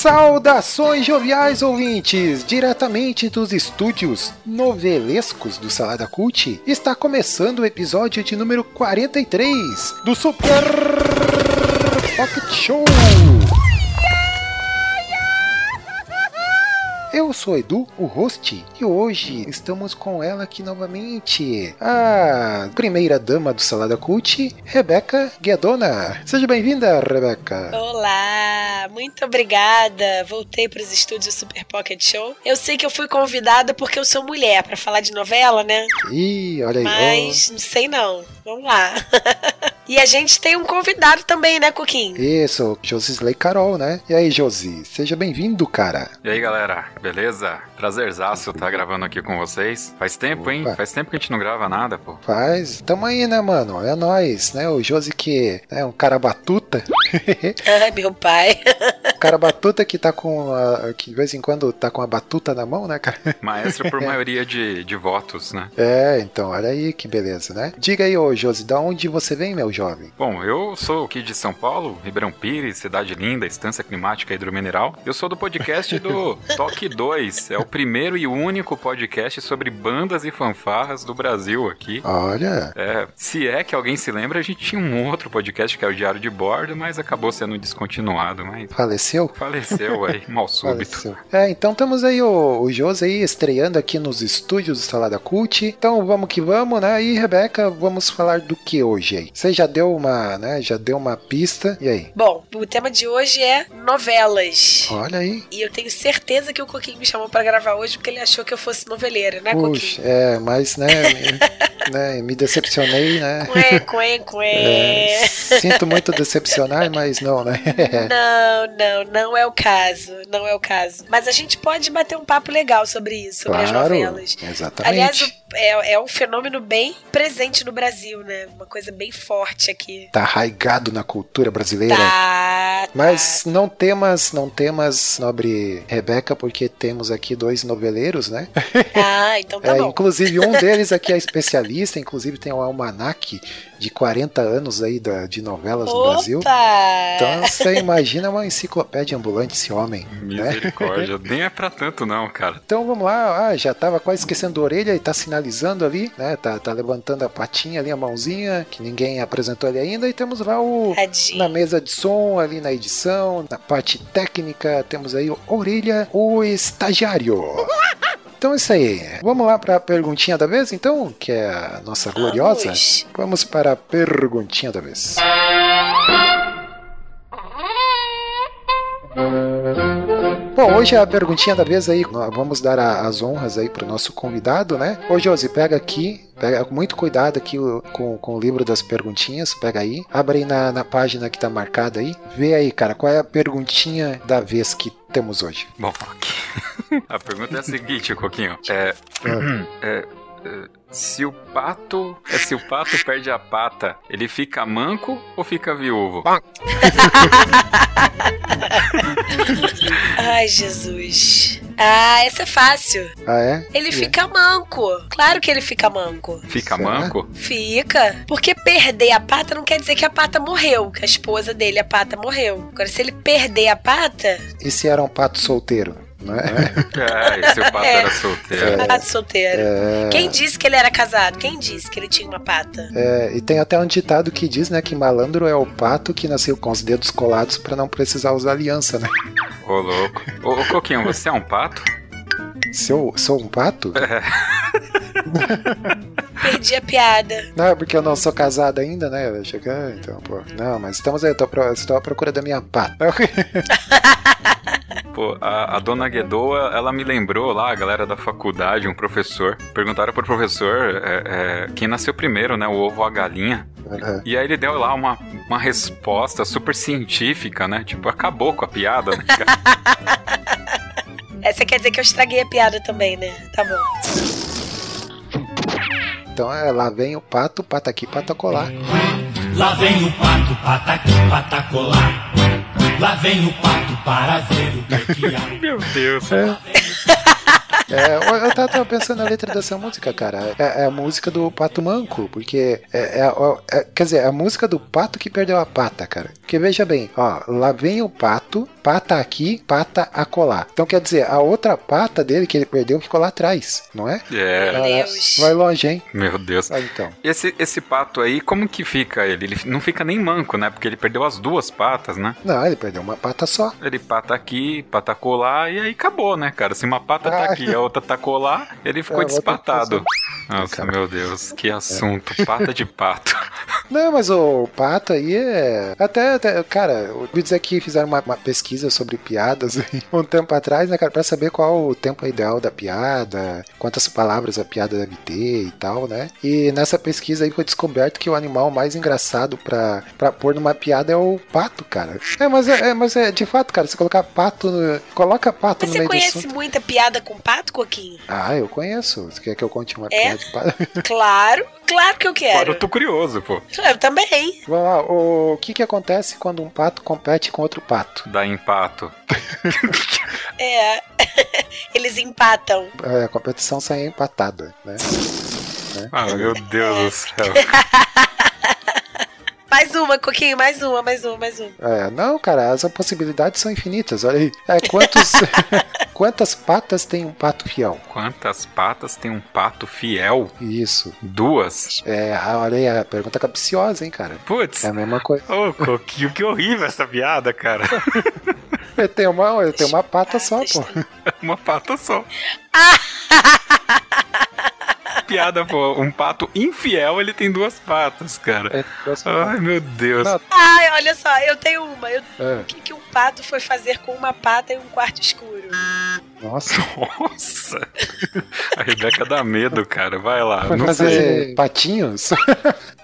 Saudações joviais ouvintes! Diretamente dos estúdios novelescos do Salada Cult, está começando o episódio de número 43 do Super Pocket Show! Eu sou Edu, o host, e hoje estamos com ela aqui novamente, a primeira dama do Salada Cult, Rebeca Guedona. Seja bem-vinda, Rebeca. Olá, muito obrigada. Voltei para os estúdios Super Pocket Show. Eu sei que eu fui convidada porque eu sou mulher para falar de novela, né? Ih, olha aí. Mas não sei não. Vamos lá. e a gente tem um convidado também, né, Coquinho? Isso, Josisley Carol, né? E aí, Josi, seja bem-vindo, cara. E aí, galera, beleza? Prazerzaço estar gravando aqui com vocês. Faz tempo, hein? Opa. Faz tempo que a gente não grava nada, pô. Faz, tamo aí, né, mano? É nós, né? O Josi que é um cara batuta. Ai, meu pai. um cara batuta que tá com a, que de vez em quando tá com a batuta na mão, né, cara? Maestro por maioria de, de votos, né? É, então, olha aí que beleza, né? Diga aí, ô Josi, da onde você vem, meu jovem? Bom, eu sou aqui de São Paulo, Ribeirão Pires, cidade linda, estância climática hidromineral. Eu sou do podcast do Toque 2. É o primeiro e único podcast sobre bandas e fanfarras do Brasil aqui. Olha, É, se é que alguém se lembra, a gente tinha um outro podcast que é o Diário de Bordo, mas acabou sendo descontinuado, mas faleceu? faleceu aí, mal súbito. Faleceu. É, então temos aí o, o aí estreando aqui nos estúdios do Salada Cult. Então vamos que vamos, né? E Rebeca, vamos falar do que hoje aí? Você já deu uma, né? Já deu uma pista. E aí? Bom, o tema de hoje é novelas. Olha aí. E eu tenho certeza que o Coquinho me chamou para gravar hoje porque ele achou que eu fosse noveleira, né, Coquinho? Puxa, é, mas né, me, né, me decepcionei, né? Cué, cué, cué. É, sinto muito decepcionar, mas não, né? Não, não, não é o caso. Não é o caso. Mas a gente pode bater um papo legal sobre isso, sobre as Claro, novelas. exatamente. Aliás, o- é, é um fenômeno bem presente no Brasil, né? Uma coisa bem forte aqui. Tá arraigado na cultura brasileira. Tá. Mas não temas, não temas, nobre Rebeca, porque temos aqui dois noveleiros, né? tá. Ah, então tá É, bom. inclusive um deles aqui é especialista, inclusive tem um almanaque de 40 anos aí da, de novelas no Brasil. Opa! Então você imagina uma enciclopédia ambulante esse homem, né? Misericórdia, nem é pra tanto não, cara. Então vamos lá, ah, já tava quase esquecendo a orelha e tá sinalizando ali, né? Tá, tá levantando a patinha ali, a mãozinha, que ninguém apresentou ele ainda, e temos lá o. Tadinho. Na mesa de som, ali na edição, na parte técnica, temos aí o Orelha, o estagiário. Então é isso aí. Vamos lá para a perguntinha da vez, então, que é a nossa gloriosa. Vamos. Vamos para a perguntinha da vez. Bom, hoje a perguntinha da vez aí, vamos dar a- as honras aí pro nosso convidado, né? Ô Josi, pega aqui, pega com muito cuidado aqui o- com, com o livro das perguntinhas, pega aí, abre aí na, na página que tá marcada aí, vê aí, cara, qual é a perguntinha da vez que temos hoje. Bom. A pergunta é a seguinte, Coquinho. É, é, é, se o pato. É se o pato perde a pata, ele fica manco ou fica viúvo? Ai, Jesus. Ah, essa é fácil. Ah, é? Ele E- fica manco. Claro que ele fica manco. Fica Será? manco? Fica. Porque perder a pata não quer dizer que a pata morreu, que a esposa dele, a pata, morreu. Agora, se ele perder a pata, E se era um pato solteiro, não é? É, e se o pato É. era solteiro? a pata solteira. É, Quem disse que ele era casado? Quem disse que ele tinha uma pata? é, e tem até um ditado que diz, né, que malandro é o pato que nasceu com os dedos colados para não precisar usar aliança, né? Ô, louco. Ô, ô, Coquinho, você é um pato? Se eu sou um pato? Perdi a piada. Não, é porque eu não sou casado ainda, né? Eu achei que, ah, então, pô. Não, mas estamos aí, eu tô, pro- estou à procura da minha pata. Pô, a, a dona Guedoa, ela me lembrou lá, a galera da faculdade, um professor. Perguntaram pro professor é, é, quem nasceu primeiro, né? O ovo ou a galinha. Aham. E aí ele deu lá uma, uma resposta super científica, né? Tipo, acabou com a piada, né? Essa quer dizer que eu estraguei a piada também, né? Tá bom. então é lá vem o pato, pata aqui, pata colar. Lá vem o pato, pata aqui, pata colar. Lá vem o pato para ver o que, que há. Meu Deus. É, eu eu tava, tava pensando na letra dessa música, cara. É, é a música do Pato Manco, porque é, é- é- quer dizer, é a música do pato que perdeu a pata, cara. Porque veja bem, ó, lá vem o pato, pata aqui, pata acolá. Então quer dizer, a outra pata dele que ele perdeu ficou lá atrás, não é? É, Meu Deus. Vai longe, hein? meu Deus. Ah, então. Esse, esse pato aí, como que fica ele? Ele não fica nem manco, né? Porque ele perdeu as duas patas, né? Não, ele perdeu uma pata só. Ele pata aqui, pata colar, e aí acabou, né, cara? Se uma pata tá Ah. aqui e a outra tá colar, ele ficou É, despatado. Nossa, Cara. meu Deus, que assunto. Pata de pato. Não, mas o pato aí é. Até, até- cara, eu ouvi dizer que fizeram uma, uma pesquisa sobre piadas aí, um tempo atrás, né, cara, pra saber qual o tempo ideal da piada, quantas palavras a piada deve ter e tal, né? E nessa pesquisa aí foi descoberto que o animal mais engraçado pra, pra pôr numa piada é o pato, cara. É, mas é, é- mas é de fato, cara, se colocar pato. No, coloca pato Mas no você meio do conhece assunto. muita piada com pato, Coquinho? Ah, eu conheço. Você quer que eu conte uma É? piada de pato? Claro, claro que eu Agora quero. eu tô curioso, pô. Eu também. Vamos lá, o, que que acontece quando um pato compete com outro pato? Dá empato. É. Eles empatam. É, a competição sai empatada, né? Ah, meu Deus do céu. Mais uma, Coquinho, mais uma, mais uma, mais uma. É, não, cara, as possibilidades são infinitas. Olha aí. É, quantos, quantas patas tem um pato fiel? Quantas patas tem um pato fiel? Isso. Duas? É, olha aí, a pergunta capciosa, hein, cara? Putz. É a mesma coisa. Ô, Coquinho, que horrível essa piada, cara. Ele tem uma, ele tem uma pata só, pô. Uma pata só. Piada, pô. Um pato infiel, ele tem duas patas, cara. É, Ai, meu Deus. Não. Ai, olha só, eu tenho uma. Eu- é, O que, que um pato foi fazer com uma pata em um quarto escuro? Nossa. Nossa. A Rebeca dá medo, cara. Vai lá. Vai Não fazer sei. patinhos?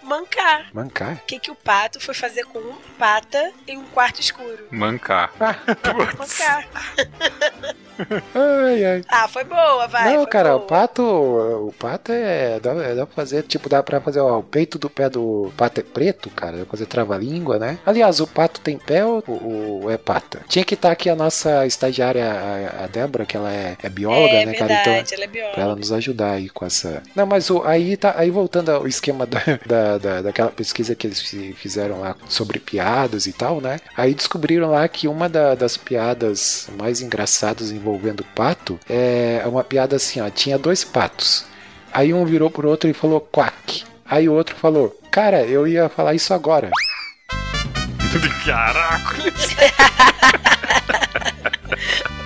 Mancar. Mancar. O que, que o pato foi fazer com uma pata em um quarto escuro? Mancar. Putz. Mancar. Ai, ai. Ah, foi boa, vai. não, foi cara, boa. o pato. O pato é. Dá, dá pra fazer, tipo, dá pra fazer ó, o peito do pé do pato é preto, cara. Dá pra fazer trava-língua, né? Aliás, o pato tem pé ou, ou é pata? Tinha que estar aqui a nossa estagiária, a, a Débora, que ela é, é bióloga, é né, verdade, cara? Então. ela é bióloga. Pra ela nos ajudar aí com essa. Não, mas o, aí tá. Aí voltando ao esquema da, da, da- daquela pesquisa que eles fi- fizeram lá sobre piadas e tal, né? Aí descobriram lá que uma da- das piadas mais engraçadas envolvendo pato é uma piada assim, ó. Tinha dois patos. Aí um virou pro outro e falou quack. Aí o outro falou, cara, eu ia falar isso agora. Caraca.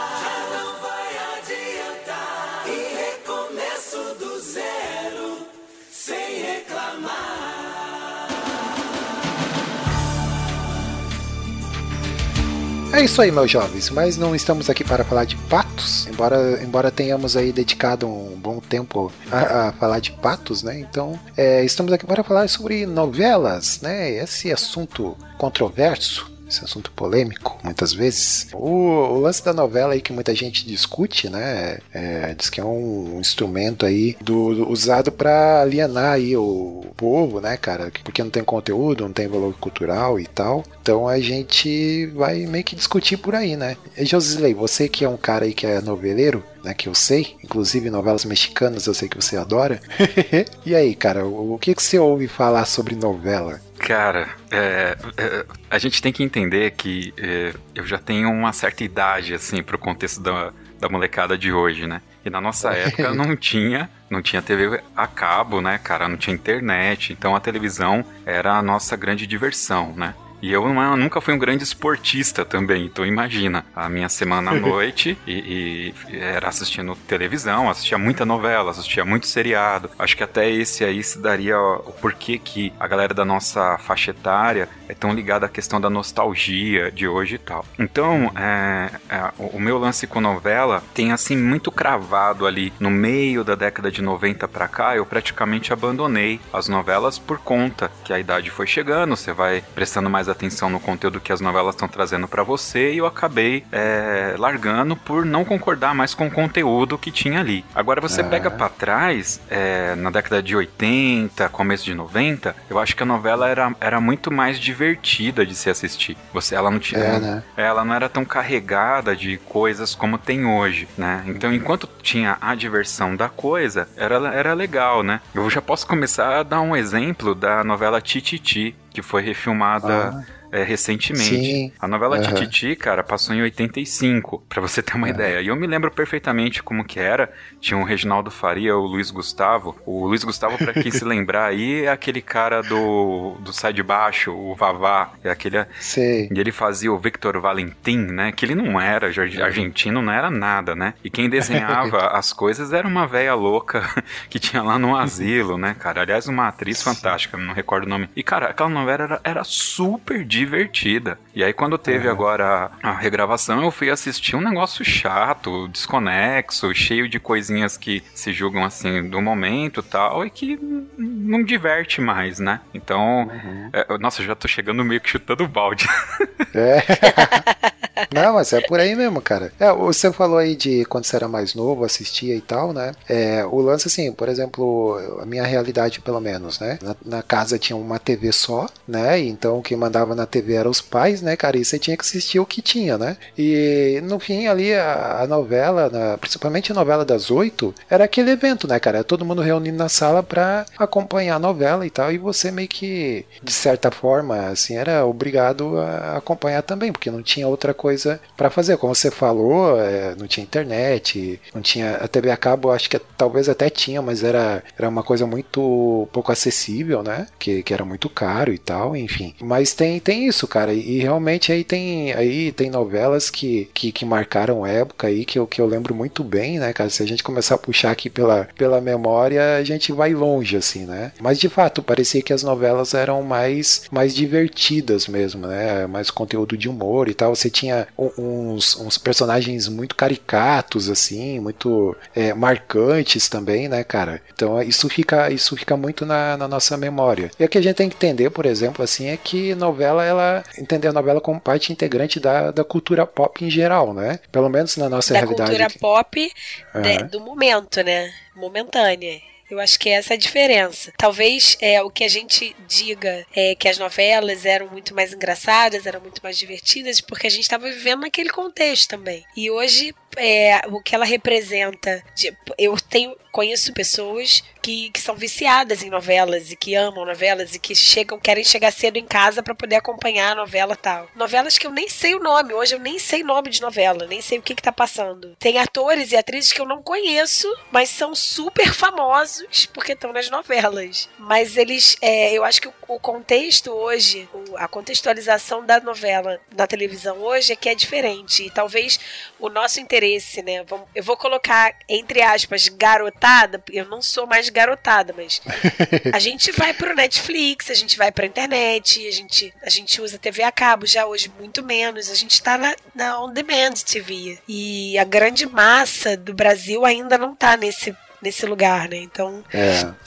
É isso aí, meus jovens, mas não estamos aqui para falar de patos, embora, embora tenhamos aí dedicado um bom tempo a, a falar de patos, né? Então, é, estamos aqui para falar sobre novelas, né? Esse assunto controverso. Esse assunto polêmico, muitas vezes. O, o lance da novela aí que muita gente discute, né? É, diz que é um instrumento aí do, do- usado para alienar aí o povo, né, cara? Porque não tem conteúdo, não tem valor cultural e tal. Então a gente vai meio que discutir por aí, né? Josilei, você que é um cara aí que é noveleiro, né, que eu sei, inclusive novelas mexicanas eu sei que você adora. e aí, cara, o, o que, que você ouve falar sobre novela? Cara, é, é, a gente tem que entender que é, eu já tenho uma certa idade, assim, pro contexto da, da molecada de hoje, né? E na nossa época não tinha, não tinha TV a cabo, né, cara? Não tinha internet, então a televisão era a nossa grande diversão, né? E eu não- nunca fui um grande esportista também, então imagina, a minha semana à noite e, e era assistindo televisão, assistia muita novela, assistia muito seriado. Acho que até esse aí se daria o porquê que a galera da nossa faixa etária é tão ligada à questão da nostalgia de hoje e tal. Então, é, é, o meu lance com novela tem assim muito cravado ali no meio da década de 90 pra cá, eu praticamente abandonei as novelas por conta que a idade foi chegando, você vai prestando mais atenção no conteúdo que as novelas estão trazendo pra você e eu acabei é, largando por não concordar mais com o conteúdo que tinha ali. Agora você Ah. pega pra trás, é, na década de 80, começo de 90, eu acho que a novela era, era muito mais divertida de se assistir. Você, ela não tinha, É, né? ela não era tão carregada de coisas como tem hoje, né? Então, enquanto tinha a diversão da coisa, era, era legal, né? Eu já posso começar a dar um exemplo da novela Tititi, que foi refilmada é, recentemente. Sim. A novela Aham. Tititi, cara, passou em 85, pra você ter uma ideia. E eu me lembro perfeitamente como que era. Tinha o Reginaldo Faria, o Luiz Gustavo. O Luiz Gustavo, pra quem se lembrar aí, é aquele cara do, do Sai de Baixo, o Vavá. É aquele, Sei. e ele fazia o Victor Valentim, né? Que ele não era jar- argentino, não era nada, né? E quem desenhava as coisas era uma velha louca que tinha lá no asilo, né, cara? Aliás, uma atriz fantástica, não recordo o nome. E, cara, aquela novela era, era super divertida. E aí, quando teve agora a, a regravação, eu fui assistir um negócio chato, desconexo, cheio de coisinhas que se julgam assim do momento e tal, e que não diverte mais, né? Então, é, nossa, eu já tô chegando meio que chutando o balde. É. Não, mas é por aí mesmo, cara. É, você falou aí de quando você era mais novo, assistia e tal, né? É, o lance, assim, por exemplo, a minha realidade, pelo menos, né? Na, na casa tinha uma TV só, né? Então o que mandava na TV eram os pais, né, cara? E você tinha que assistir o que tinha, né? E no fim ali, a, a novela, na- principalmente a novela das oito, era aquele evento, né, cara? Todo mundo reunido na sala pra acompanhar a novela e tal. E você meio que, de certa forma, assim, era obrigado a acompanhar também, porque não tinha outra coisa pra fazer. Como você falou, é, não tinha internet, não tinha. A TV a cabo, acho que talvez até tinha, mas era, era uma coisa muito pouco acessível, né? Que, que era muito caro e tal, enfim. Mas tem, tem isso, cara. E realmente aí tem, aí tem novelas que, que, que marcaram época aí, que eu, que eu lembro muito bem, né, cara? Se a gente começar a puxar aqui pela, pela memória, a gente vai longe, assim, né? Mas de fato, parecia que as novelas eram mais, mais divertidas mesmo, né? Mais conteúdo de humor e tal. Você tinha u- uns, uns personagens muito caricatos, assim, muito é, marcantes também, né, cara? Então isso fica, isso fica muito na, na nossa memória. E o que a gente tem que entender, por exemplo, assim, é que novela, ela entender a novela como parte integrante da, da cultura pop em geral, né? Pelo menos na nossa da realidade. cultura pop de- Aham. do momento, né? Momentânea. Eu acho que essa é a diferença. Talvez é, o que a gente diga é que as novelas eram muito mais engraçadas, eram muito mais divertidas, porque a gente estava vivendo naquele contexto também. E hoje, é, o que ela representa. eu tenho conheço pessoas que, que são viciadas em novelas e que amam novelas e que chegam querem chegar cedo em casa para poder acompanhar a novela tal. Novelas que eu nem sei o nome. Hoje eu nem sei nome de novela, nem sei o que que tá passando. Tem atores e atrizes que eu não conheço, mas são super famosos porque estão nas novelas. Mas eles, é, eu acho que o, o contexto hoje, o- a contextualização da novela na televisão hoje é que é diferente. E talvez o nosso interesse, né? vamos- eu vou colocar entre aspas garotada. Eu não sou mais garotada, mas a gente vai pro Netflix, a gente vai pra internet, a gente, a gente usa TV a cabo já hoje muito menos. A gente tá na, na On Demand TV. E a grande massa do Brasil ainda não tá nesse, nesse lugar, né? Então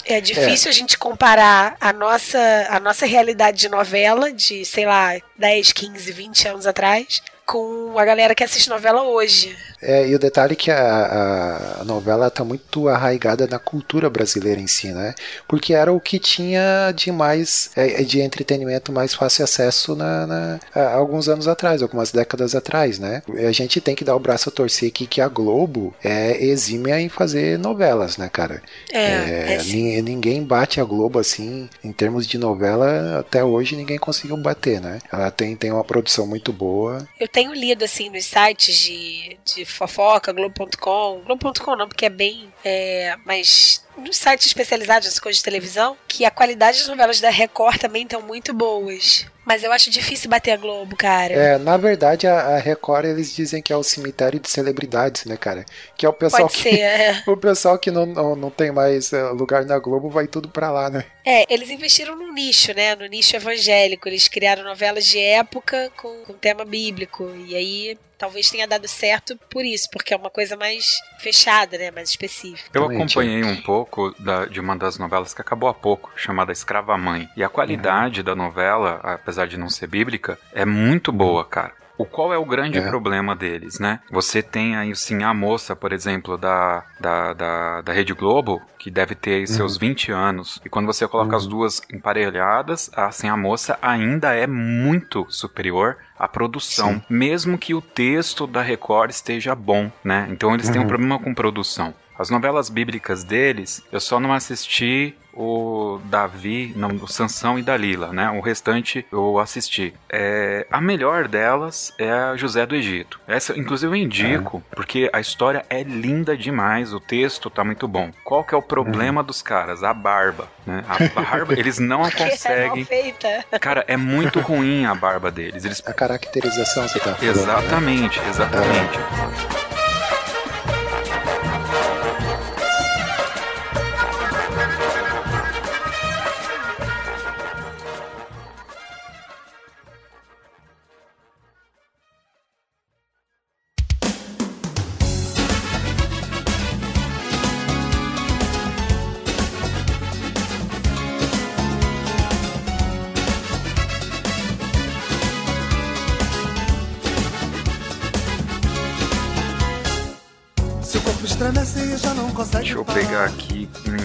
É. é difícil a gente comparar a nossa, a nossa realidade de novela de, sei lá, 10, 15, 20 anos atrás com a galera que assiste novela hoje. É, e o detalhe é que a, a- novela está muito arraigada na cultura brasileira em si, né? Porque era o que tinha de mais é, de entretenimento mais fácil acesso na, na- há alguns anos atrás, algumas décadas atrás, né? E a gente tem que dar o braço a torcer aqui que a Globo é exímia em fazer novelas, né, cara? É, é nin- ninguém bate a Globo assim em termos de novela até hoje ninguém conseguiu bater, né? Ela tem, tem uma produção muito boa. Eu tenho lido assim nos sites de, de fofoca, Globo.com, Globo.com não, porque é bem. É, mas nos sites especializados nessas coisas de televisão, que a qualidade das novelas da Record também estão muito boas. Mas eu acho difícil bater a Globo, cara. É, na verdade, a, a Record eles dizem que é o cemitério de celebridades, né, cara? Que é o pessoal Pode que. ser, é. O pessoal que não, não, não tem mais é, lugar na Globo vai tudo pra lá, né? É, eles investiram no nicho, né? No nicho evangélico. Eles criaram novelas de época com, com tema bíblico. E aí talvez tenha dado certo por isso, porque é uma coisa mais fechada, né? Mais específica. Eu acompanhei um pouco da- de uma das novelas que acabou há pouco, chamada Escrava Mãe. E a qualidade da novela, apesar de não ser bíblica, é muito boa, cara. O qual é o grande É. problema deles, né? Você tem aí, sim, a moça, por exemplo, da, da, da, da Rede Globo, que deve ter aí seus 20 anos. E quando você coloca as duas emparelhadas, assim, a moça ainda é muito superior à produção. Sim. Mesmo que o texto da Record esteja bom, né? Então eles têm um Uhum. problema com produção. As novelas bíblicas deles, eu só não assisti o Davi, não, o Sansão e Dalila, né? O restante eu assisti. É, a melhor delas é a José do Egito. Essa, inclusive, eu indico, porque a história é linda demais, o texto tá muito bom. Qual que é o problema dos caras? A barba, né? A barba, eles não Que é mal conseguem. feita. Cara, é muito ruim a barba deles. Eles A caracterização, você tá falando. né? Exatamente, exatamente. Seu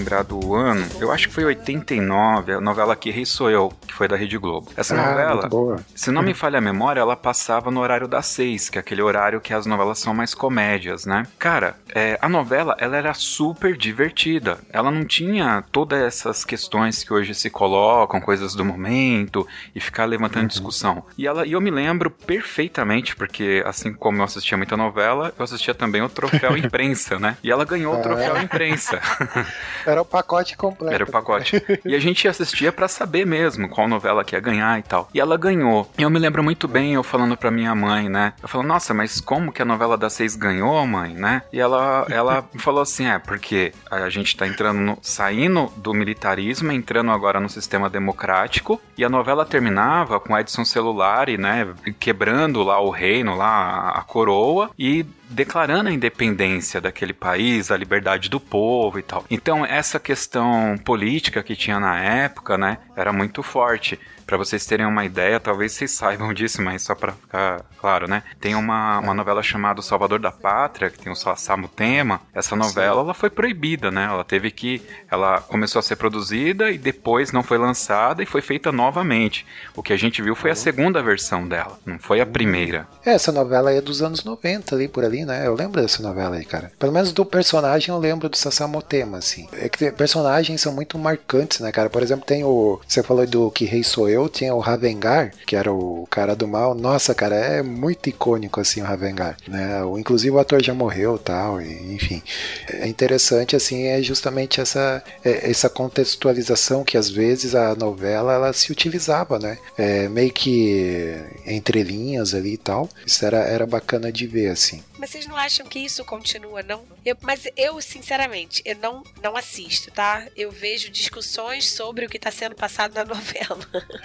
lembrar do ano. Eu acho que foi 89, a novela Que Rei Sou Eu, que foi da Rede Globo. Essa Ah, novela, se não me falha a memória, ela passava no horário das seis, que é aquele horário que as novelas são mais comédias, né? Cara, é, a novela, ela era super divertida. Ela não tinha todas essas questões que hoje se colocam, coisas do momento, e ficar levantando discussão. E, ela, e eu me lembro perfeitamente, porque assim como eu assistia muita novela, eu assistia também o Troféu Imprensa, né? E ela ganhou o Ah. Troféu Imprensa. Era o pacote completo. Era o pacote. E a gente assistia pra saber mesmo qual novela que ia ganhar e tal. E ela ganhou. E eu me lembro muito bem eu falando pra minha mãe, né? Eu falando, nossa, mas como que a novela das seis ganhou, mãe, né? E ela, ela falou assim: é, porque a gente tá entrando, no, saindo do militarismo, entrando agora no sistema democrático. E a novela terminava com Edson Celulari, né? Quebrando lá o reino, lá a- a coroa. E declarando a independência daquele país, a liberdade do povo e tal. Então, essa questão política que tinha na época, né, era muito forte. Pra vocês terem uma ideia, talvez vocês saibam disso, mas só pra ficar claro, né? Tem uma, uma novela chamada O Salvador da Pátria, que tem o Samu Tema. Essa novela, ela foi proibida, né? Ela teve que... Ela começou a ser produzida e depois não foi lançada e foi feita novamente. O que a gente viu foi a segunda versão dela, não foi a primeira. É, essa novela aí é dos anos 90 ali, por ali, né? Eu lembro dessa novela aí, cara. Pelo menos do personagem eu lembro do Sassamotema, assim. É que personagens são muito marcantes, né, cara? Por exemplo, tem o... Você falou do Que Rei Sou Eu, tinha o Ravengar, que era o cara do mal. Nossa, cara, é muito icônico, assim, o Ravengar, né? O, inclusive o ator já morreu tal, e, enfim. É interessante, assim, é justamente essa, é- essa contextualização que às vezes a novela, ela se utilizava, né? É, meio que entre linhas ali e tal. Isso era, era bacana de ver, assim. Mas vocês não acham que isso continua, não? Eu- mas eu, sinceramente, eu não, não assisto, tá? Eu vejo discussões sobre o que está sendo passado na novela.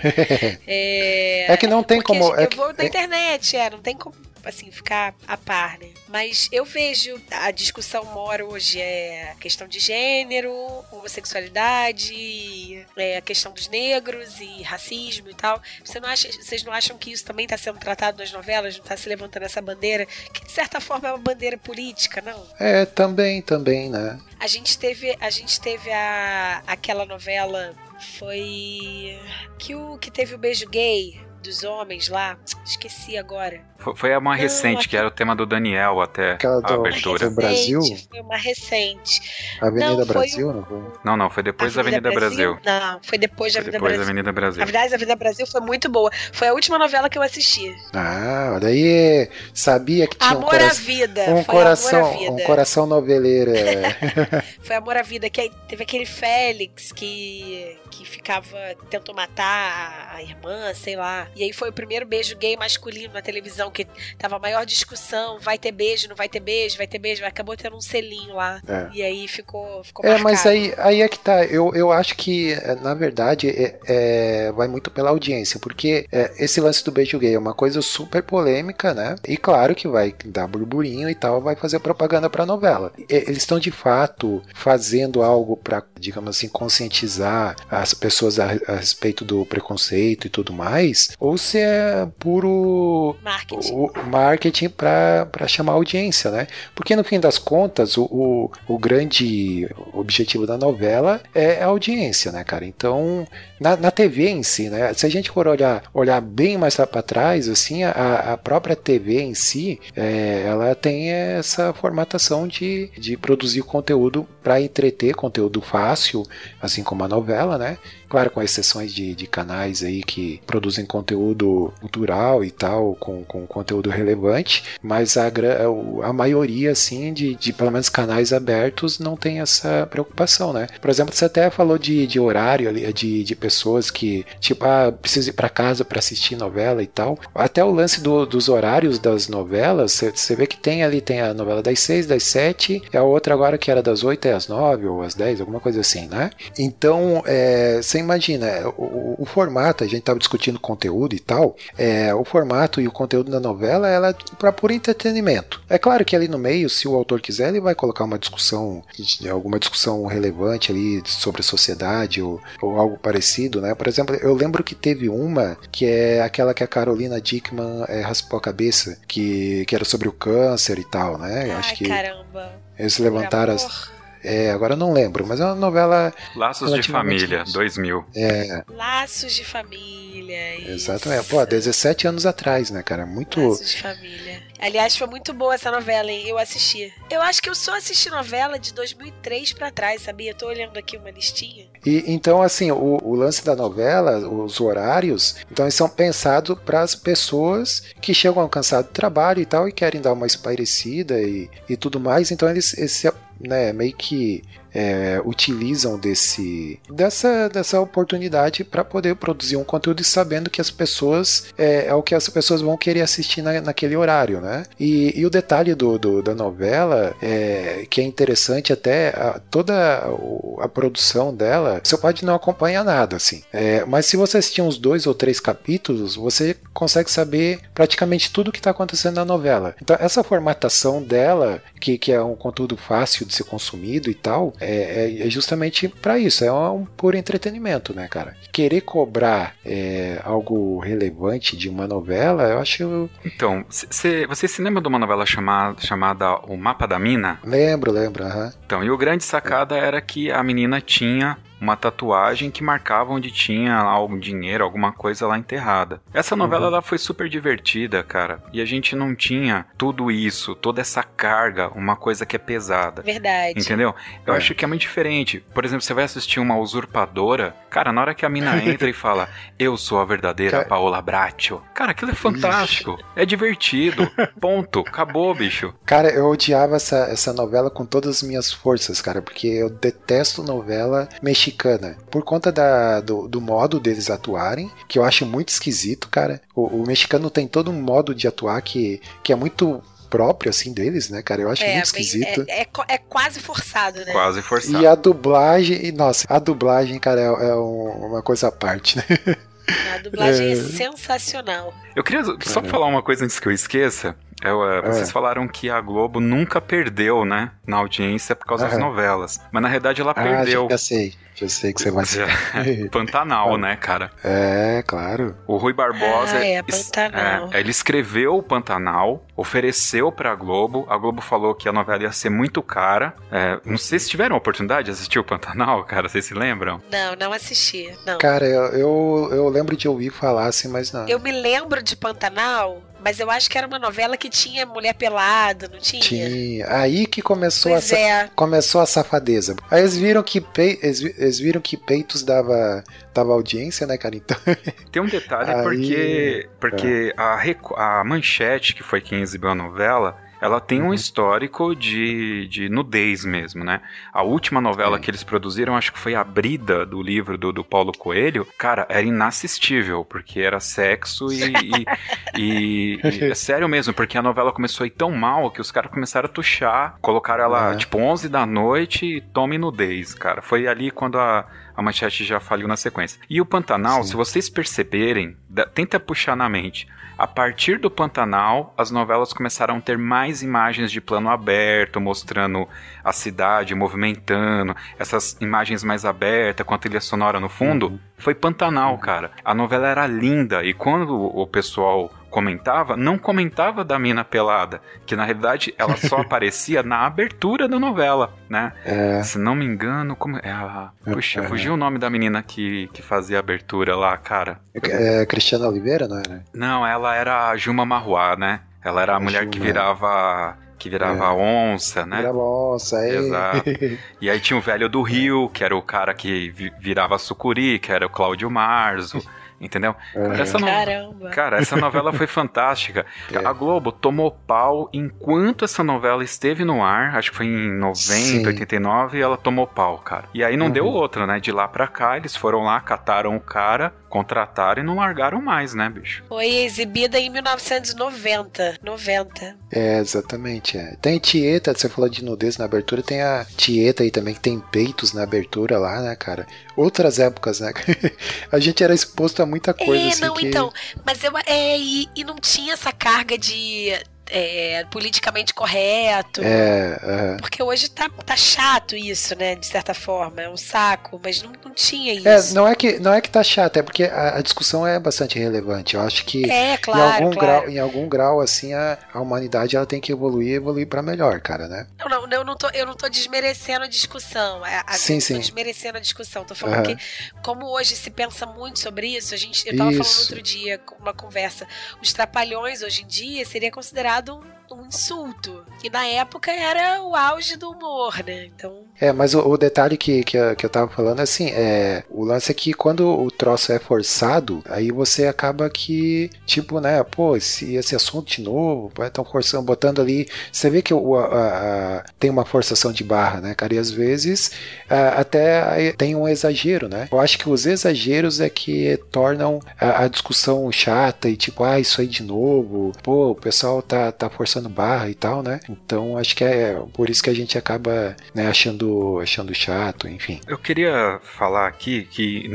é, É que não tem como- é Eu que- vou na é- internet, é, não tem como assim, ficar a par, né? Mas eu vejo a discussão mora hoje é a questão de gênero, homossexualidade, é a questão dos negros e racismo e tal. Você não acha, vocês não acham que isso também está sendo tratado nas novelas? Não está se levantando essa bandeira? Que de certa forma é uma bandeira política, não? É, também, também, né? A gente teve, a gente teve a, aquela novela foi que o que teve o beijo gay dos homens lá. Esqueci agora. Foi, foi uma Não, recente, aqui- que era o tema do Daniel até Aquela a do- abertura. do Brasil? Recente, Foi uma recente. Avenida Não, foi Brasil, não foi? Não, não, foi depois da Avenida Brasil. Não, foi depois da Foi Avenida depois Brasil. Avenida Brasil. Aliás, a Avenida Brasil foi muito boa. Foi a última novela que eu assisti. Ah, olha aí. Sabia que tinha um, Amor cora- à Vida. um foi coração, Amor à Vida. um coração noveleiro. é. Foi Amor à Vida, que aí teve aquele Félix que, que ficava, tentou matar a irmã, sei lá. E aí foi o primeiro beijo gay masculino na televisão, que tava a maior discussão, vai ter beijo, não vai ter beijo, vai ter beijo, acabou tendo um selinho lá. É. E aí ficou, ficou É, marcado. mas aí, aí é que tá. Eu, eu acho que, é, na verdade, é, é, vai muito pela audiência, porque é, esse lance do beijo gay é uma coisa super polêmica, né? E claro que vai dar burburinho e tal, vai fazer propaganda pra novela. E- Eles estão de fato fazendo algo pra, digamos assim, conscientizar as pessoas a, a respeito do preconceito e tudo mais, ou se é puro Marketing. marketing para chamar audiência, né? Porque no fim das contas, o, o, o grande objetivo da novela é a audiência, né, cara? Então, na, na TV em si, né? Se a gente for olhar, olhar bem mais para trás, assim, a, a própria TV em si, é, ela tem essa formatação de, de produzir conteúdo para entreter, conteúdo fácil, assim como a novela, né? Claro, com exceções de, de canais aí que produzem conteúdo cultural e tal, com, com conteúdo relevante, mas a, o- a maioria, assim, de, de pelo menos canais abertos não tem essa preocupação, né? Por exemplo, você até falou de, de horário ali, de, de pessoas que, tipo, ah, preciso ir para casa para assistir novela e tal. Até o lance do- dos horários das novelas, você, vê que tem ali, tem a novela das seis, das sete, e a outra agora que era das oito às nove ou às dez, alguma coisa assim, né? Então, é, você imagina, o, o- o formato, a gente estava discutindo conteúdo e tal, é, o formato e o conteúdo da novela ela é para puro entretenimento. É claro que ali no meio, se o autor quiser, ele vai colocar uma discussão, alguma discussão relevante ali sobre a sociedade ou, ou algo parecido, né? Por exemplo, eu lembro que teve uma que é aquela que a Carolina Dickman é, raspou a cabeça, que, que era sobre o câncer e tal, né? Ai, acho que caramba. eles levantaram as. É, agora eu não lembro, mas é uma novela. Laços de Família, isso. 2000. É, Laços de família. isso. exatamente. Pô, 17 anos atrás, né, cara? Muito. Laços de família. Aliás, foi muito boa essa novela, hein? Eu assisti. Eu acho que eu só assisti novela de 2003 pra trás, sabia? Eu tô olhando aqui uma listinha. E então, assim, o, o lance da novela, os horários, então eles são pensados para as pessoas que chegam cansadas do trabalho e tal e querem dar uma espairecida e, e tudo mais. Então eles, esse, né, meio que é, utilizam desse dessa, dessa oportunidade para poder produzir um conteúdo e sabendo que as pessoas é, é o que as pessoas vão querer assistir na, naquele horário, né? E, e o detalhe do, do- da novela é que é interessante até a- toda o- a produção dela, você pode não acompanhar nada assim, É, mas se você assistir uns dois ou três capítulos, você consegue saber praticamente tudo que está acontecendo na novela. Então essa formatação dela, que, que é um conteúdo fácil de ser consumido e tal, é, é- é justamente para isso, é um, puro entretenimento, né, cara? Querer cobrar é, algo relevante de uma novela, eu acho. Então, cê- cê- você se lembra de uma novela chamada, chamada O Mapa da Mina? Lembro, lembro. Então, e o grande sacada era que a menina tinha uma tatuagem que marcava onde tinha algum dinheiro, alguma coisa lá enterrada. Essa novela ela foi super divertida, cara, e a gente não tinha tudo isso, toda essa carga, uma coisa que é pesada. Verdade. Entendeu? Eu É. acho que é muito diferente. Por exemplo, você vai assistir uma usurpadora, cara, na hora que a mina entra e fala, eu sou a verdadeira Cara- Paola Bracho. Cara, aquilo é fantástico. É divertido. Ponto. Acabou, bicho. Cara, eu odiava essa, essa novela com todas as minhas forças, cara, porque eu detesto novela mexicana. Por conta da, do, do modo deles atuarem, que eu acho muito esquisito, cara. O, o mexicano tem todo um modo de atuar que, que é muito próprio, assim, deles, né, cara? Eu acho É, muito bem- esquisito. é, é é quase forçado, né? Quase forçado. E a dublagem, nossa, a dublagem, cara, é, é um- uma coisa à parte, né? A dublagem é, É. sensacional. Eu queria só Caramba. falar uma coisa antes que eu esqueça. Eu, é, vocês falaram que a Globo nunca perdeu, né? Na audiência por causa das novelas. Mas na verdade ela Ah, perdeu. já sei. Já sei que você vai dizer. Pantanal, né, cara? É, claro. O Rui Barbosa. Ah, é, Pantanal. é, ele escreveu o Pantanal, ofereceu pra Globo. A Globo falou que a novela ia ser muito cara. É, não sei se tiveram a oportunidade de assistir o Pantanal, cara. Vocês se lembram? Não, não assisti. Não. Cara, eu, eu, eu lembro de ouvir falar assim, mas não. Eu me lembro de Pantanal, mas eu acho que era uma novela que tinha mulher pelada, não tinha? Tinha. Aí que começou Pois a, é. começou a safadeza. Aí eles viram que, pei- eles, vi- eles viram que peitos dava, dava audiência, né, cara? Então, Tem um detalhe Aí- porque, porque a, Reco- a Manchete, que foi quem exibiu a novela, ela tem um Uhum. histórico de, de nudez mesmo, né? A última novela Sim. que eles produziram, acho que foi a Brida, do livro do, do Paulo Coelho. Cara, era inassistível, porque era sexo e... e, e- e- é sério mesmo, porque a novela começou a ir tão mal que os caras começaram a tuchar, colocaram ela, Uhum. tipo, 11 da noite e tome nudez, cara. Foi ali quando a, a manchete já faliu na sequência. E o Pantanal, Sim. se vocês perceberem, da- tenta puxar na mente. A partir do Pantanal, as novelas começaram a ter mais imagens de plano aberto, mostrando a cidade movimentando, essas imagens mais abertas, com a trilha sonora no fundo. Uhum. Foi Pantanal, cara. A novela era linda e quando o pessoal comentava, não comentava da mina pelada, que na realidade ela só aparecia na abertura da novela, né? é, Se não me engano, como é a... Puxa, É. fugiu o nome da menina que, que fazia a abertura lá, cara. é Cristiana Oliveira, não era? Não, ela era a Juma Marruá, né? Ela era a A mulher que Juma. virava que virava É. onça, né? Era moça, aí. Exato. E aí tinha o velho do Rio, que era o cara que vi- virava sucuri, que era o Cláudio Marzo, entendeu? É. Essa no- Caramba. Cara, essa novela foi fantástica. É. A Globo tomou pau enquanto essa novela esteve no ar, acho que foi em 90, Sim. 89, e ela tomou pau, cara. E aí não Uhum. deu outra, né? De lá pra cá, eles foram lá, cataram o cara, contrataram e não largaram mais, né, bicho? Foi exibida em 1990. 90. É, exatamente. É. Tem Tieta, você falou de nudez na abertura, tem a Tieta aí também, que tem peitos na abertura lá, né, cara? Outras épocas, né? a gente era exposto a muita coisa é, assim não, que... então. Mas eu. É, e, e não tinha essa carga de. É, politicamente correto. É, aham. Porque hoje tá, tá chato isso, né? De certa forma. É um saco, mas não, não tinha É, isso. não é que não é que tá chato, é porque a, a discussão é bastante relevante. Eu acho que É, em claro, algum claro. grau, em algum grau assim a, a humanidade ela tem que evoluir, e evoluir para melhor, cara, né? Não, não, eu não tô, eu não tô desmerecendo a discussão. A, a, Sim, sim. tô desmerecendo a discussão. Tô falando Aham. que, como hoje se pensa muito sobre isso, a gente. Eu tava falando Isso. outro dia, uma conversa. Os trapalhões hoje em dia seria considerado um, um insulto. E na época era o auge do humor, né? Então. É, mas o, o detalhe que, que, eu- que eu tava falando assim, é. O lance é que quando o troço é forçado, aí você acaba que, tipo, né, pô, esse, esse assunto de novo, estão forçando, botando ali. Você vê que o, a- a- tem uma forçação de barra, né, cara? E às vezes a- até tem um exagero, né? Eu acho que os exageros é que tornam a, a discussão chata e tipo, ah, isso aí de novo, pô, o pessoal tá, tá forçando barra e tal, né? Então acho que é por isso que a gente acaba né, achando, achando chato, enfim. Eu queria falar aqui que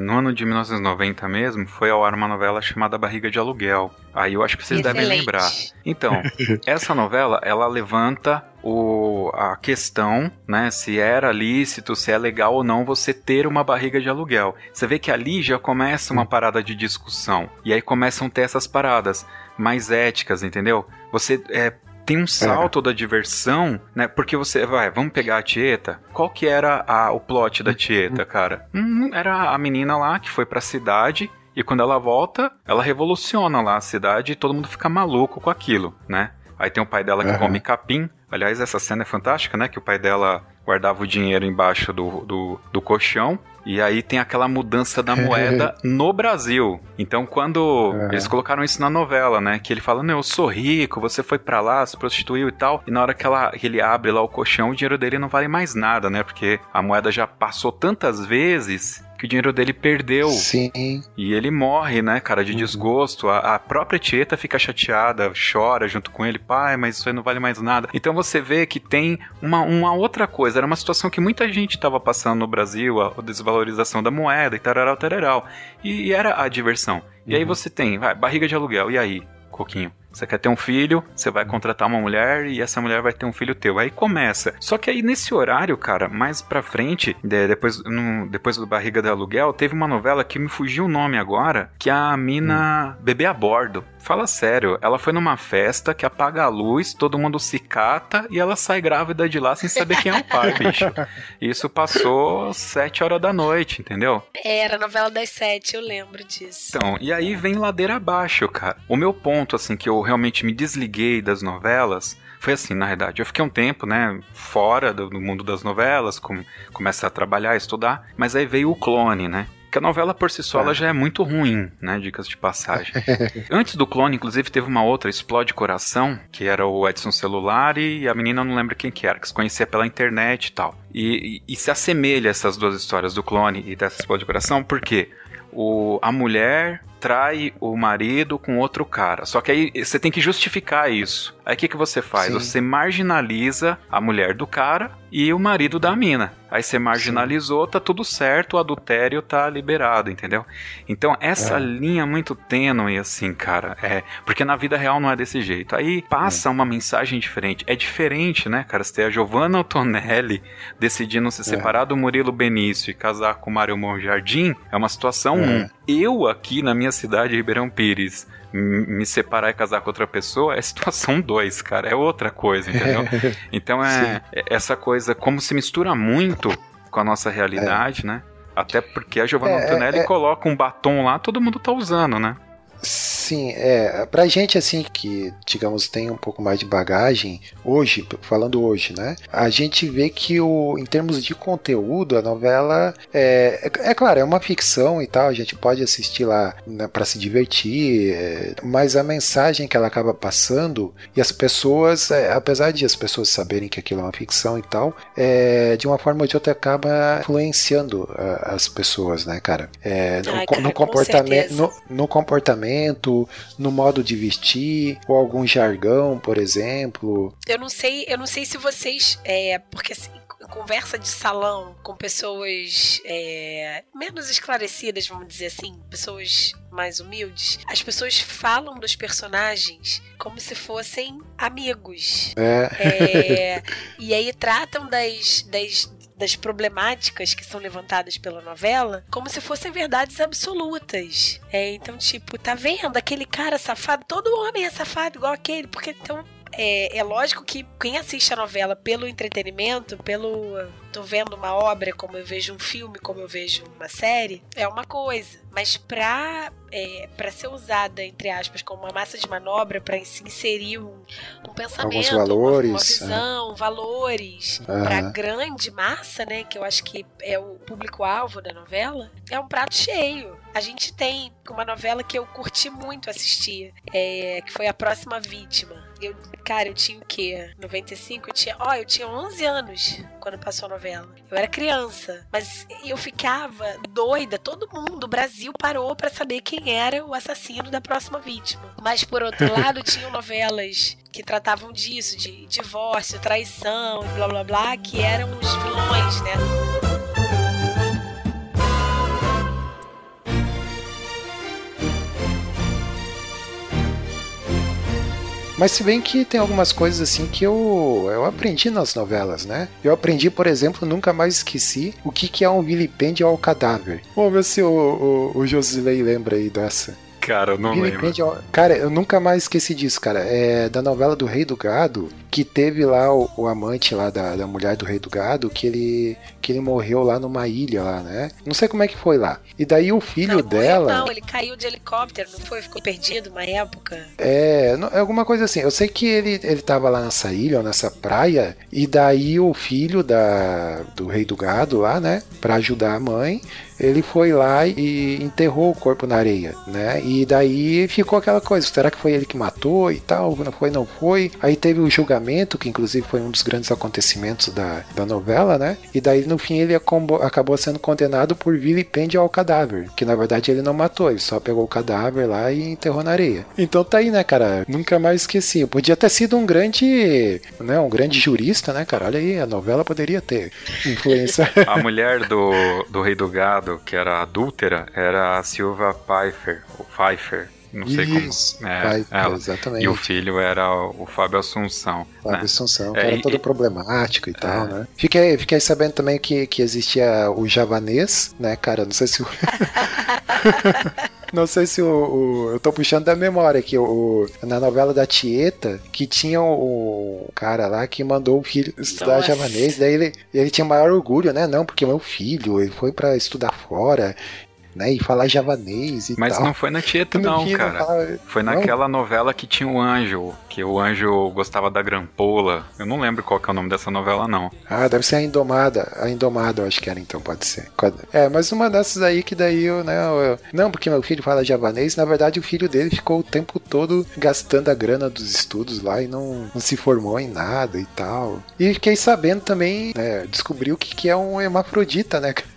no ano de 1990 mesmo foi ao ar uma novela chamada Barriga de Aluguel. Aí eu acho que vocês devem Excelente. lembrar. Então, essa novela, ela levanta o, a questão, né, se era lícito, se é legal ou não você ter uma barriga de aluguel. Você vê que ali já começa uma parada de discussão. E aí começam a ter essas paradas mais éticas, entendeu? Você é, tem um salto da diversão, né? Porque você vai, vamos pegar a Tieta. Qual que era a- o plot da Tieta, cara? Hum, era a menina lá que foi pra cidade e quando ela volta, ela revoluciona lá a cidade e todo mundo fica maluco com aquilo, né? Aí tem o pai dela que Aham. come capim. Aliás, essa cena é fantástica, né? Que o pai dela guardava o dinheiro embaixo do, do, do colchão. E aí tem aquela mudança da moeda no Brasil. Então, quando Aham. eles colocaram isso na novela, né? Que ele fala: Não, eu sou rico, você foi pra lá, se prostituiu e tal. E na hora que, ela, que ele abre lá o colchão, o dinheiro dele não vale mais nada, né? Porque a moeda já passou tantas vezes que o dinheiro dele perdeu. Sim, E ele morre, né, cara, de Uhum. desgosto. A, a própria Tieta fica chateada, chora junto com ele, pai, mas isso aí não vale mais nada. Então você vê que tem uma, uma outra coisa. Era uma situação que muita gente estava passando no Brasil, a, a desvalorização da moeda e tararau, tararau. E, e era a diversão. E aí Uhum. você tem, vai, barriga de aluguel, e aí, Coquinho? Você quer ter um filho, você vai contratar uma mulher e essa mulher vai ter um filho teu. Aí começa. Só que aí nesse horário, cara, mais pra frente, de- depois, no, depois do Barriga de Aluguel, teve uma novela que me fugiu o nome agora, que é a mina Bebê a Bordo. Fala sério, ela foi numa festa que apaga a luz, todo mundo se cata e ela sai grávida de lá sem saber quem é o pai, bicho. Isso passou sete horas da noite, entendeu? Era a novela das sete, eu lembro disso. Então, e aí vem ladeira abaixo, cara. O meu ponto, assim, que eu realmente me desliguei das novelas foi assim, na verdade. Eu fiquei um tempo, né, fora do, do mundo das novelas, com, começar a trabalhar, estudar, mas aí veio o clone, né? Que a novela por si só ela já é muito ruim, né? Dicas de passagem. Antes do clone, inclusive, teve uma outra, Explode Coração, que era o Edson Celular e a menina não lembro quem que era, que se conhecia pela internet e tal. E, e- e se assemelha essas duas histórias do clone e dessa Explode Coração, porque o, a mulher trai o marido com outro cara. Só que aí você tem que justificar isso. Aí o que, que você faz? Sim. Você marginaliza a mulher do cara e o marido da mina. Aí você marginalizou, tá tudo certo, o adultério tá liberado, entendeu? Então, essa É. linha muito tênue, assim, cara, é. Porque na vida real não é desse jeito. Aí passa uma mensagem diferente. É diferente, né, cara? Você tem a Giovanna Antonelli decidindo se separar do Murilo Benício e casar com o Mário Monjardim, é uma situação É. um. Eu aqui na minha cidade, Ribeirão Pires, me separar e casar com outra pessoa é situação 2, cara. É outra coisa, entendeu? Então é, é essa coisa, como se mistura muito com a nossa realidade, né? Até porque a Giovanna É, é, Antonelli é. coloca um batom lá, todo mundo tá usando, né? Sim, é. Pra gente, assim, que, digamos, tem um pouco mais de bagagem, hoje, falando hoje, né? A gente vê que, o, em termos de conteúdo, a novela é, é, é claro, é uma ficção e tal, a gente pode assistir lá né, para se divertir, é, mas a mensagem que ela acaba passando, e as pessoas, é, apesar de as pessoas saberem que aquilo é uma ficção e tal, é, de uma forma ou de outra acaba influenciando a- as pessoas, né, cara? É, no, Ai, co- cara, no com comportamento, certeza. no, no comportamento, no modo de vestir, ou algum jargão, por exemplo. Eu não sei, eu não sei se vocês. É, porque assim, conversa de salão com pessoas é, menos esclarecidas, vamos dizer assim, pessoas mais humildes, as pessoas falam dos personagens como se fossem amigos. É, É, e aí tratam das, das, das problemáticas que são levantadas pela novela como se fossem verdades absolutas. É, então, tipo, tá vendo? Aquele cara safado, todo homem é safado igual aquele, porque então. É, é lógico que quem assiste a novela pelo entretenimento, pelo. tô vendo uma obra como eu vejo um filme, como eu vejo uma série, é uma coisa. Mas pra, é, pra ser usada, entre aspas, como uma massa de manobra, pra se inserir um, um pensamento, uma- valores, uma, é. visão, valores, Aham. pra grande massa, né, que eu acho que é o público-alvo da novela, é um prato cheio. A gente tem uma novela que eu curti muito assistir, é, que foi A Próxima Vítima. Eu, cara, eu tinha o quê? 95? Eu tinha, ó, eu tinha 11 anos quando passou a novela. Eu era criança, mas eu ficava doida. Todo mundo, o Brasil parou pra saber quem era o assassino da próxima vítima. Mas por outro lado, tinham novelas que tratavam disso, de divórcio, traição, blá blá blá, que eram os vilões, né? Mas se bem que tem algumas coisas assim que eu, eu aprendi nas novelas, né? Eu aprendi, por exemplo, nunca mais esqueci o que, que é um vilipêndio ao cadáver. Vamos ver se o, o, o Josilei lembra aí dessa. Cara, eu não lembro. Cara, eu nunca mais esqueci disso, cara. É da novela do Rei do Gado, que teve lá o, o amante lá da, da mulher do Rei do Gado, que ele, que ele morreu lá numa ilha lá, né? Não sei como é que foi lá. E daí o filho não, dela... Não, ele caiu de helicóptero, não foi? Ficou perdido uma época. É, não- é alguma coisa assim. Eu sei que ele, ele tava lá nessa ilha, ou nessa praia, e daí o filho da, do rei do gado lá, né, pra ajudar a mãe, ele foi lá e enterrou o corpo na areia, né? E daí ficou aquela coisa, será que foi ele que matou e tal? Não foi, não foi? Aí teve o julgamento, que inclusive foi um dos grandes acontecimentos da, da novela, né? E daí no fim ele acabou sendo condenado por vilipêndio ao cadáver, que na verdade ele não matou, ele só pegou o cadáver lá e enterrou na areia. Então tá aí, né, cara? Nunca mais esqueci. Podia ter sido um grande, né, um grande jurista, né, cara? Olha aí, a novela poderia ter influência. A mulher do, do Rei do Gado, que era adúltera, era a Silva Pfeiffer, ou Pfeiffer. Não sei Isso, como. É, vai, ela. exatamente. E o filho era o, o Fábio Assunção. Fábio né? Assunção, É, que era e- todo e- problemático e tal, É. né? Fiquei, fiquei sabendo também que, que existia o javanês, né, cara? Não sei se o. Não sei se o, o- Eu tô puxando da memória aqui. O, na novela da Tieta, que tinha o, o cara lá que mandou o filho estudar Nossa. javanês. Daí ele, ele tinha maior orgulho, né? Não, porque meu filho, ele foi pra estudar fora, né? E falar javanês e Mas tal. não foi na Tieta, não, fim, cara. Foi Não? naquela novela que tinha o anjo, que o anjo gostava da grampola. Eu não lembro qual que é o nome dessa novela, não. Ah, deve ser a Indomada. A Indomada, eu acho que era, então, pode ser. É, mas uma dessas aí que daí eu, né? eu- não, porque meu filho fala javanês, na verdade o filho dele ficou o tempo todo gastando a grana dos estudos lá e não, não se formou em nada e tal. E fiquei sabendo também, né? Descobri o que, que é um hermafrodita, né? Cara,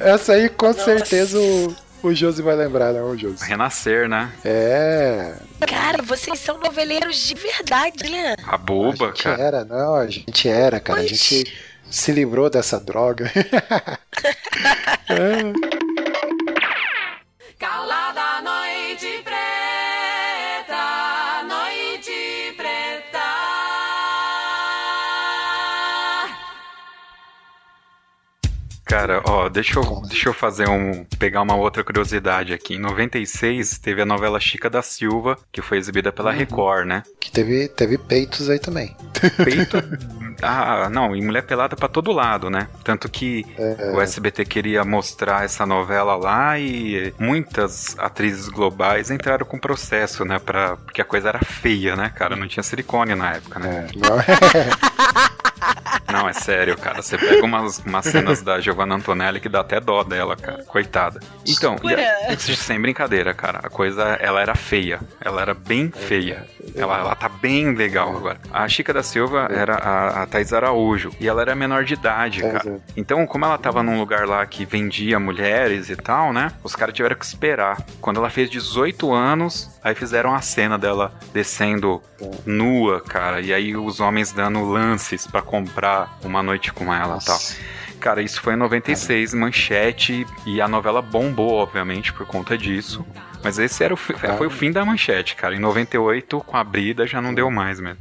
Essa aí com Nossa. certeza o, o Josi vai lembrar, né, o Josi? renascer, né? É. Cara, vocês são noveleiros de verdade, né? A A boba, gente cara. era, não, a gente era, cara. A Oxi. gente se livrou dessa droga. Calada noite Cara, ó, deixa eu, deixa eu fazer um. pegar uma outra curiosidade aqui. Em 96 teve a novela Chica da Silva, que foi exibida pela Record, né? Que teve, teve peitos aí também. Peito. Ah, não, e mulher pelada pra todo lado, né? Tanto que o SBT queria mostrar essa novela lá e muitas atrizes globais entraram com processo, né? Pra, porque a coisa era feia, né, cara? Não tinha silicone na época, né? É, não, Não, é sério, cara. Você pega umas, umas cenas da Giovanna Antonelli que dá até dó dela, cara. Coitada. Então, a- sem brincadeira, cara. A coisa, ela era feia. Ela era bem feia. Ela, ela tá bem legal agora. A Chica da Silva era a, a Thais Araújo. E ela era menor de idade, É, cara. é. Então, como ela tava num lugar lá que vendia mulheres e tal, né? Os caras tiveram que esperar. Quando ela fez 18 anos, aí fizeram a cena dela descendo nua, cara. E aí os homens dando lances pra comprar uma noite com ela e tal. Cara, isso foi em 96, manchete, e a novela bombou, obviamente, por conta disso. Mas esse era o, foi o fim da manchete, cara. Em 98, com a Brida, já não deu mais mesmo.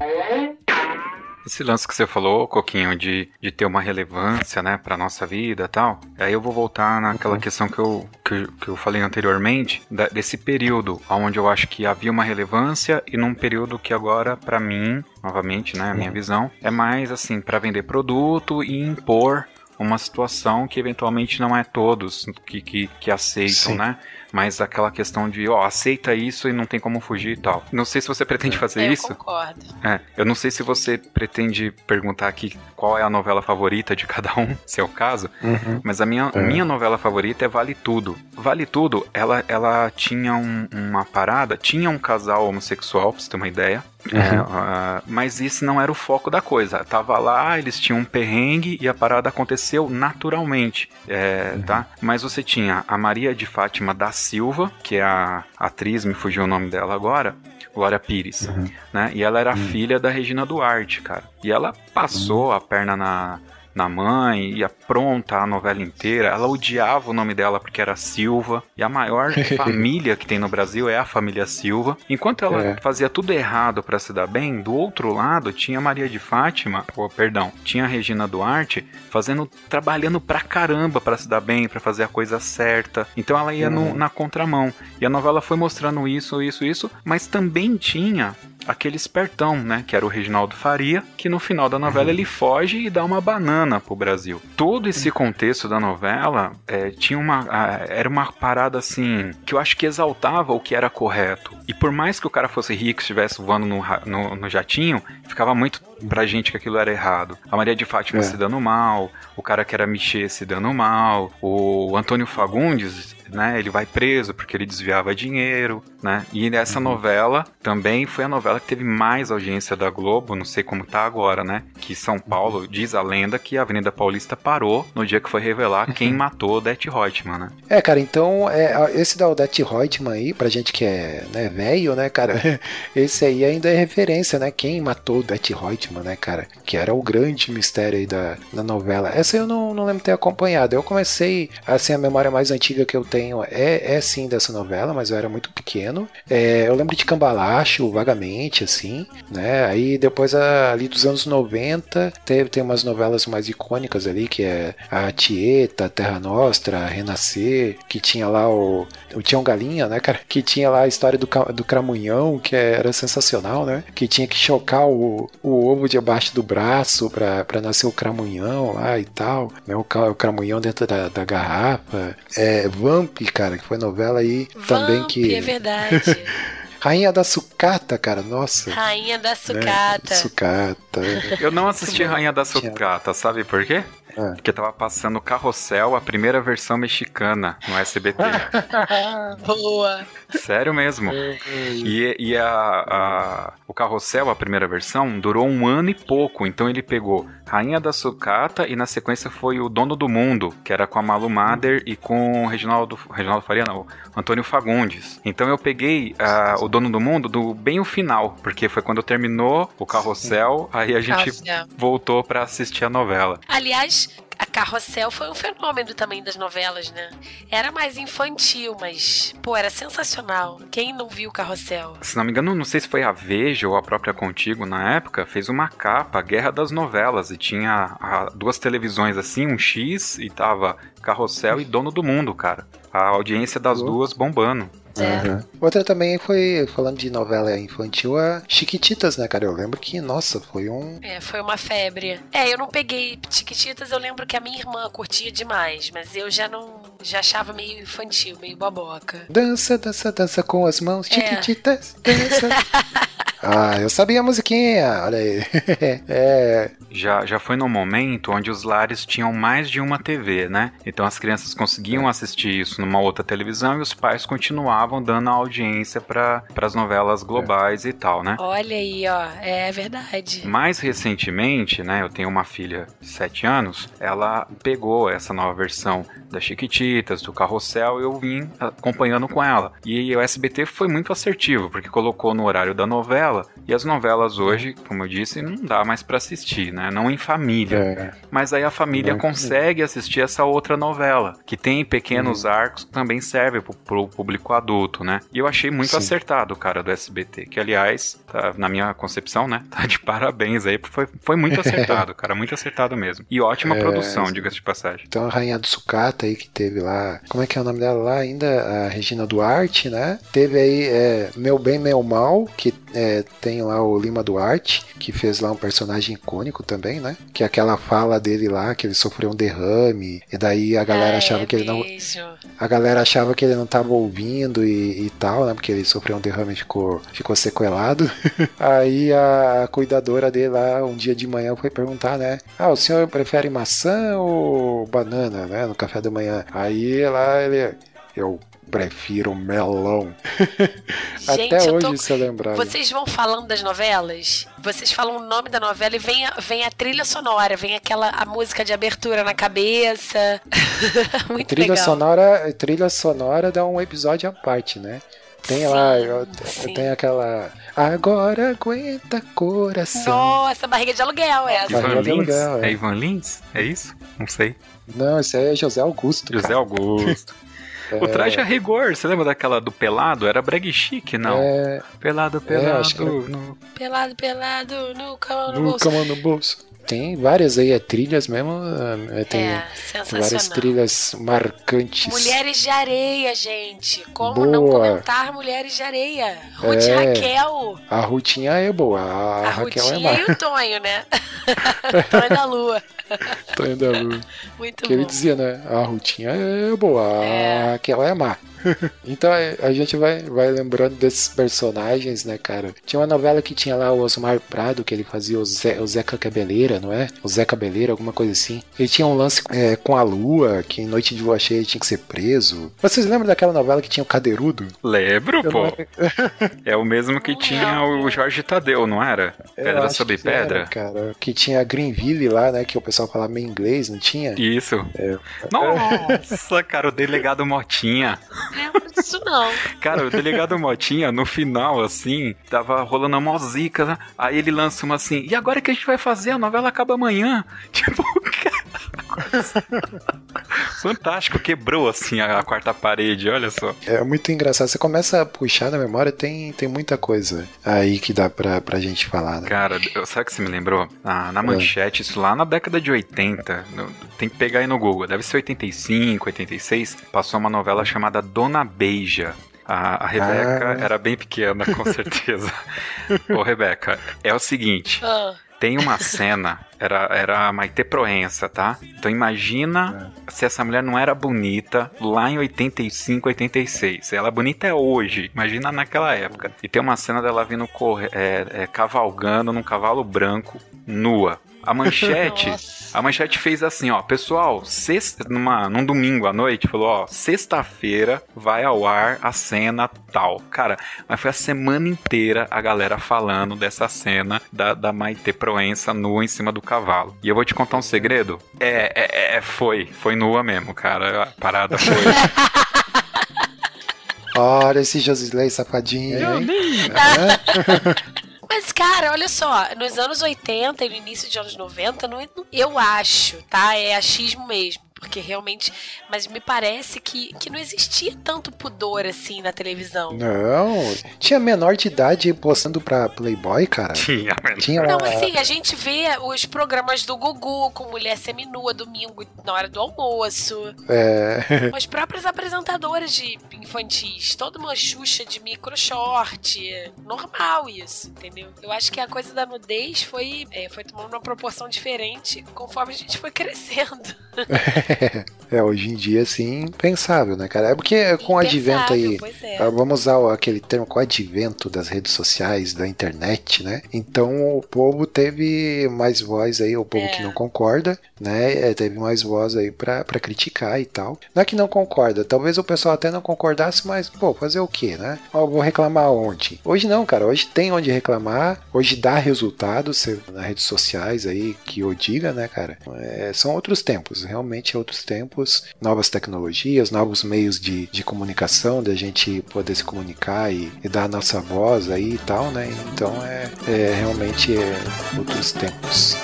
Esse lance que você falou, Coquinho, de, de ter uma relevância, né, pra nossa vida e tal. Aí eu vou voltar naquela questão que eu, que, que eu falei anteriormente, da- desse período, onde eu acho que havia uma relevância e num período que agora, pra mim, novamente, né, a minha visão, é mais assim, pra vender produto e impor uma situação que eventualmente não é todos que, que, que aceitam, Sim. né? Mas aquela questão de, ó, aceita isso e não tem como fugir e tal. Não sei se você pretende fazer eu isso. concordo. É, eu não sei se você pretende perguntar aqui qual é a novela favorita de cada um, se é o caso, Uhum. mas a minha, É. minha novela favorita é Vale Tudo. Vale Tudo, ela, ela tinha um- uma parada, tinha um casal homossexual, pra você ter uma ideia. Uhum. É, ah, mas isso não era o foco da coisa. Tava lá, eles tinham um perrengue e a parada aconteceu naturalmente, é, Uhum. tá? Mas você tinha a Maria de Fátima da Silva, que é a atriz, me fugiu o nome dela agora, Glória Pires, Uhum. né? E ela era filha da Regina Duarte, cara. E ela passou a perna na, na mãe, ia pronta a novela inteira. Ela odiava o nome dela porque era Silva. E a maior família que tem no Brasil é a família Silva. Enquanto ela É. fazia tudo errado pra se dar bem, do outro lado tinha Maria de Fátima, ou perdão, tinha a Regina Duarte fazendo, trabalhando pra caramba pra se dar bem, pra fazer a coisa certa. Então ela ia no- Uhum. na contramão. E a novela foi mostrando isso, isso, isso, mas também tinha aquele espertão, né, que era o Reginaldo Faria, que no final da novela Uhum. ele foge e dá uma banana pro Brasil. Todo esse contexto da novela é, tinha uma, era uma parada assim que eu acho que exaltava o que era correto. E por mais que o cara fosse rico, estivesse voando no, no, no jatinho, ficava muito pra gente que aquilo era errado. A Maria de Fátima É. se dando mal, o cara que era Michê se dando mal, o Antônio Fagundes né? Ele vai preso porque ele desviava dinheiro, né? E nessa Uhum. novela também foi a novela que teve mais audiência da Globo, não sei como tá agora, né? Que São Paulo diz a lenda que a Avenida Paulista parou no dia que foi revelar quem matou Odete Reutemann, né? É, cara, então é, esse da Odete Reutemann aí, pra gente que é né, velho, né, cara, esse aí ainda é referência, né? Quem matou Odete Reutemann, né, cara? Que era o grande mistério aí da, da novela. Essa eu não, não lembro ter acompanhado. Eu comecei, assim, a memória mais antiga que eu tenho é, é sim dessa novela, mas eu era muito pequeno. É, eu lembro de Cambalacho, vagamente, assim, né? Aí depois, ali dos anos 90, teve, tem umas novelas mais icônicas ali, que é a Tieta, Terra Nostra, Renascer, que tinha lá o, o Tião Galinha, né, cara? Que tinha lá a história do, do Cramunhão, que era sensacional, né? Que tinha que chocar o, o ovo debaixo do braço pra, pra nascer o Cramunhão lá e tal, né? O, o Cramunhão dentro da, da garrafa. É, Vamp, cara, que foi novela aí Vamp, também que. é verdade. Rainha da Sucata, cara, nossa. Rainha da Né? Sucata. Sucata. Eu não assisti Rainha da Sucata, sabe por quê? Ah. Porque tava passando Carrossel, a primeira versão mexicana, no SBT. Boa. Sério mesmo. E, e a, a- o Carrossel, a primeira versão, durou um ano e pouco. Então ele pegou Rainha da Sucata e na sequência foi o Dono do Mundo, que era com a Malu Mader e com o Reginaldo, Reginaldo Faria, não, o Antônio Fagundes. Então eu peguei ah, o Dono do Mundo do bem o final, porque foi quando terminou o Carrossel, aí a gente Carrossel. voltou pra assistir a novela. Aliás, much. A Carrossel foi um fenômeno também das novelas, né? Era mais infantil, mas, pô, era sensacional. Quem não viu Carrossel? Se não me engano, não sei se foi a Veja ou a própria Contigo na época, fez uma capa, Guerra das Novelas, e tinha duas televisões assim, um X, e tava Carrossel e Dono do Mundo, cara. A audiência das duas bombando. Aham. Outra também foi, falando de novela infantil, a Chiquititas, né, cara? Eu lembro que, nossa, foi um. É, foi uma febre. É, eu não peguei Chiquititas, eu lembro que a minha irmã curtia demais, mas eu já não. Já achava meio infantil, meio boboca. Dança, dança, dança com as mãos, É. Dança. ah, eu sabia a musiquinha, olha aí. é, Já, já foi num momento onde os lares tinham mais de uma TV, né? Então as crianças conseguiam assistir isso numa outra televisão e os pais continuavam dando a audiência para as novelas globais e tal, né? Olha aí, ó, é verdade. Mais recentemente, né, eu tenho uma filha de 7 anos, ela pegou essa nova versão das Chiquititas, do Carrossel, e eu vim acompanhando com ela. E o SBT foi muito assertivo, porque colocou no horário da novela, e as novelas hoje, como eu disse, não dá mais pra assistir, né, não em família. é, Mas aí a família Não. consegue assistir essa outra novela, que tem pequenos arcos que também serve pro, pro público adulto, né? E eu achei muito Sim. acertado, cara, do SBT, que aliás, tá, na minha concepção, né, tá de parabéns aí, foi, foi muito acertado, cara, muito acertado mesmo. E ótima É, produção, diga-se de passagem. Então a Rainha do Sucata aí que teve lá. Como é que é o nome dela lá ainda? A Regina Duarte, né? Teve aí é, Meu Bem, Meu Mal, que é, tem lá o Lima Duarte, que fez lá um personagem icônico também, né? Que é aquela fala dele lá, que ele sofreu um derrame, e daí a galera É, achava que ele não. A galera achava que ele não tava ouvindo e, e tal, né? Porque ele sofreu um derrame e ficou, ficou sequelado. Aí a cuidadora dele lá, um dia de manhã, foi perguntar, né? Ah, o senhor prefere maçã ou banana, né? No café da manhã. Aí lá ele. Eu prefiro melão. Gente, Até eu hoje tô- isso é lembrado. Vocês vão falando das novelas, vocês falam o nome da novela e vem a, vem a trilha sonora, vem aquela a música de abertura na cabeça. Muito trilha legal. sonora, trilha sonora dá um episódio à parte, né? Tem lá, eu, sim. tem aquela. Agora aguenta coração. Nossa, barriga de aluguel essa. Barriga Ivan de Lins? aluguel, é. É Ivan Lins? É isso? Não sei. Não, esse aí é José Augusto. José cara. Augusto. O traje a rigor, você lembra daquela do pelado? Era brag chique, não? É, Pelado, É, pelado. acho que- no- Pelado, pelado, no cama no no bolso. cama no bolso. Tem várias aí, é trilhas mesmo. é, Tem É, várias trilhas marcantes. Mulheres de areia, gente. Como não Boa. comentar Mulheres de Areia? Ruth É. Raquel. A Rutinha é boa, a, A Raquel é má. e o Tonho, né? Tonho da Lua. Tonho da Lua. Muito Que ele bom. dizia, né? A Rutinha é boa, É. a Raquel é má. então é, a gente vai, vai lembrando desses personagens, né, cara? Tinha uma novela que tinha lá o Osmar Prado, que ele fazia o, Zé, o Zeca Cabeleira, não é? O Zé Cabeleira, alguma coisa assim. Ele tinha um lance é, com a lua, que em Noite de Lua Cheia ele tinha que ser preso. Vocês lembram daquela novela que tinha o Cadeirudo? Lembro, Eu pô. É o mesmo que tinha o Jorge Tadeu, não era? Eu Pedra sobre que era, pedra? cara. Que tinha a Greenville lá, né? Que o pessoal falava meio inglês, não tinha? Isso. É. Nossa, cara, o delegado Motinha. Lembro disso não. Cara, o delegado Motinha, no final, assim, tava rolando uma zica, né? Aí ele lança uma assim, e agora que a gente vai fazer? A novela acaba amanhã. Tipo, cara. Fantástico, quebrou assim a, a quarta parede, olha só. É muito engraçado. Você começa a puxar na memória, tem, tem muita coisa aí que dá pra, pra gente falar, né? Cara, eu- sabe o que você me lembrou? Na, na manchete, isso lá na década de 80, no- tem que pegar aí no Google, deve ser 85, 86, passou uma novela chamada Dona Beija. A, a Rebeca Ah. era bem pequena, com certeza. Ô, Rebeca, é o seguinte: Ah, tem uma cena, era, era a Maite Proença, tá? Então imagina se essa mulher não era bonita lá em 85, 86. Ela é bonita é hoje, imagina naquela época. E tem uma cena dela vindo corre, é, é, cavalgando num cavalo branco, nua. A manchete, Nossa. a manchete fez assim, ó, pessoal, sexta, numa, num domingo à noite, falou, ó, sexta-feira vai ao ar a cena tal. Cara, mas foi a semana inteira a galera falando dessa cena da, da Maite Proença nua em cima do cavalo. E eu vou te contar um segredo? É, é, é, foi, foi nua mesmo, cara. A parada foi. Olha esse Josisley safadinho, hein? Mas, cara, olha só, nos anos 80 e no início de anos 90, não, é- eu acho, tá? É achismo mesmo. Porque realmente. Mas me parece que, que não existia tanto pudor assim na televisão. Não, tinha menor de idade postando pra Playboy, cara. Tinha, Tinha. Não, assim, a gente vê os programas do Gugu com mulher seminua domingo na hora do almoço. É, As próprias apresentadoras de infantis, toda uma xuxa de micro short. Normal isso, entendeu? Eu acho que a coisa da nudez foi, é, foi tomando uma proporção diferente conforme a gente foi crescendo. é, hoje em dia, assim, impensável, né, cara? É porque com o advento aí. É. Ah, Vamos usar aquele termo com o advento das redes sociais, da internet, né? Então o povo teve mais voz aí, o povo É. que não concorda, né? é, Teve mais voz aí pra, pra criticar e tal. Não é que não concorda, talvez o pessoal até não concordasse, mas, pô, fazer o quê, né? Ó, vou reclamar onde? Hoje não, cara, hoje tem onde reclamar, hoje dá resultado nas redes sociais aí, que o diga, né, cara? É, são outros tempos, realmente outros tempos, novas tecnologias, novos meios de, de comunicação, da gente poder se comunicar e, e dar a nossa voz aí e tal, né? Então é, é realmente é, outros tempos.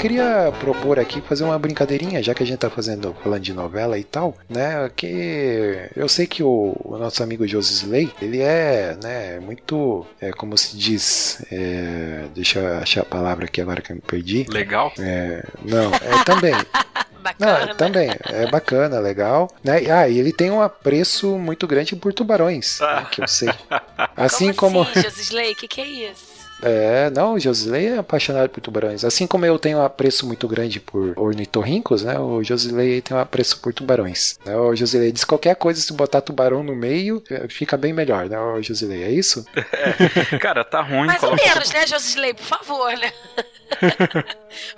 Queria propor aqui fazer uma brincadeirinha, já que a gente tá fazendo falando de novela e tal, né? Que eu sei que o, o nosso amigo Josisley, ele é, né, muito, é, como se diz, é, deixa eu achar a palavra aqui agora que eu me perdi. Legal? É, não, é também. Bacana. Não, também, é bacana, legal. Né? Ah, e ele tem um apreço muito grande por tubarões, né, que eu sei. Assim como. assim, Josisley? O que, que é isso? É, não, o Josilei é apaixonado por tubarões. Assim como eu tenho um apreço muito grande por ornitorrincos, né? O Josilei tem um apreço por tubarões. Né? O Josilei diz qualquer coisa, se botar tubarão no meio, fica bem melhor, né? O Josilei, é isso? Cara, tá ruim. Mais ou menos, né, Josisley? Por favor, né?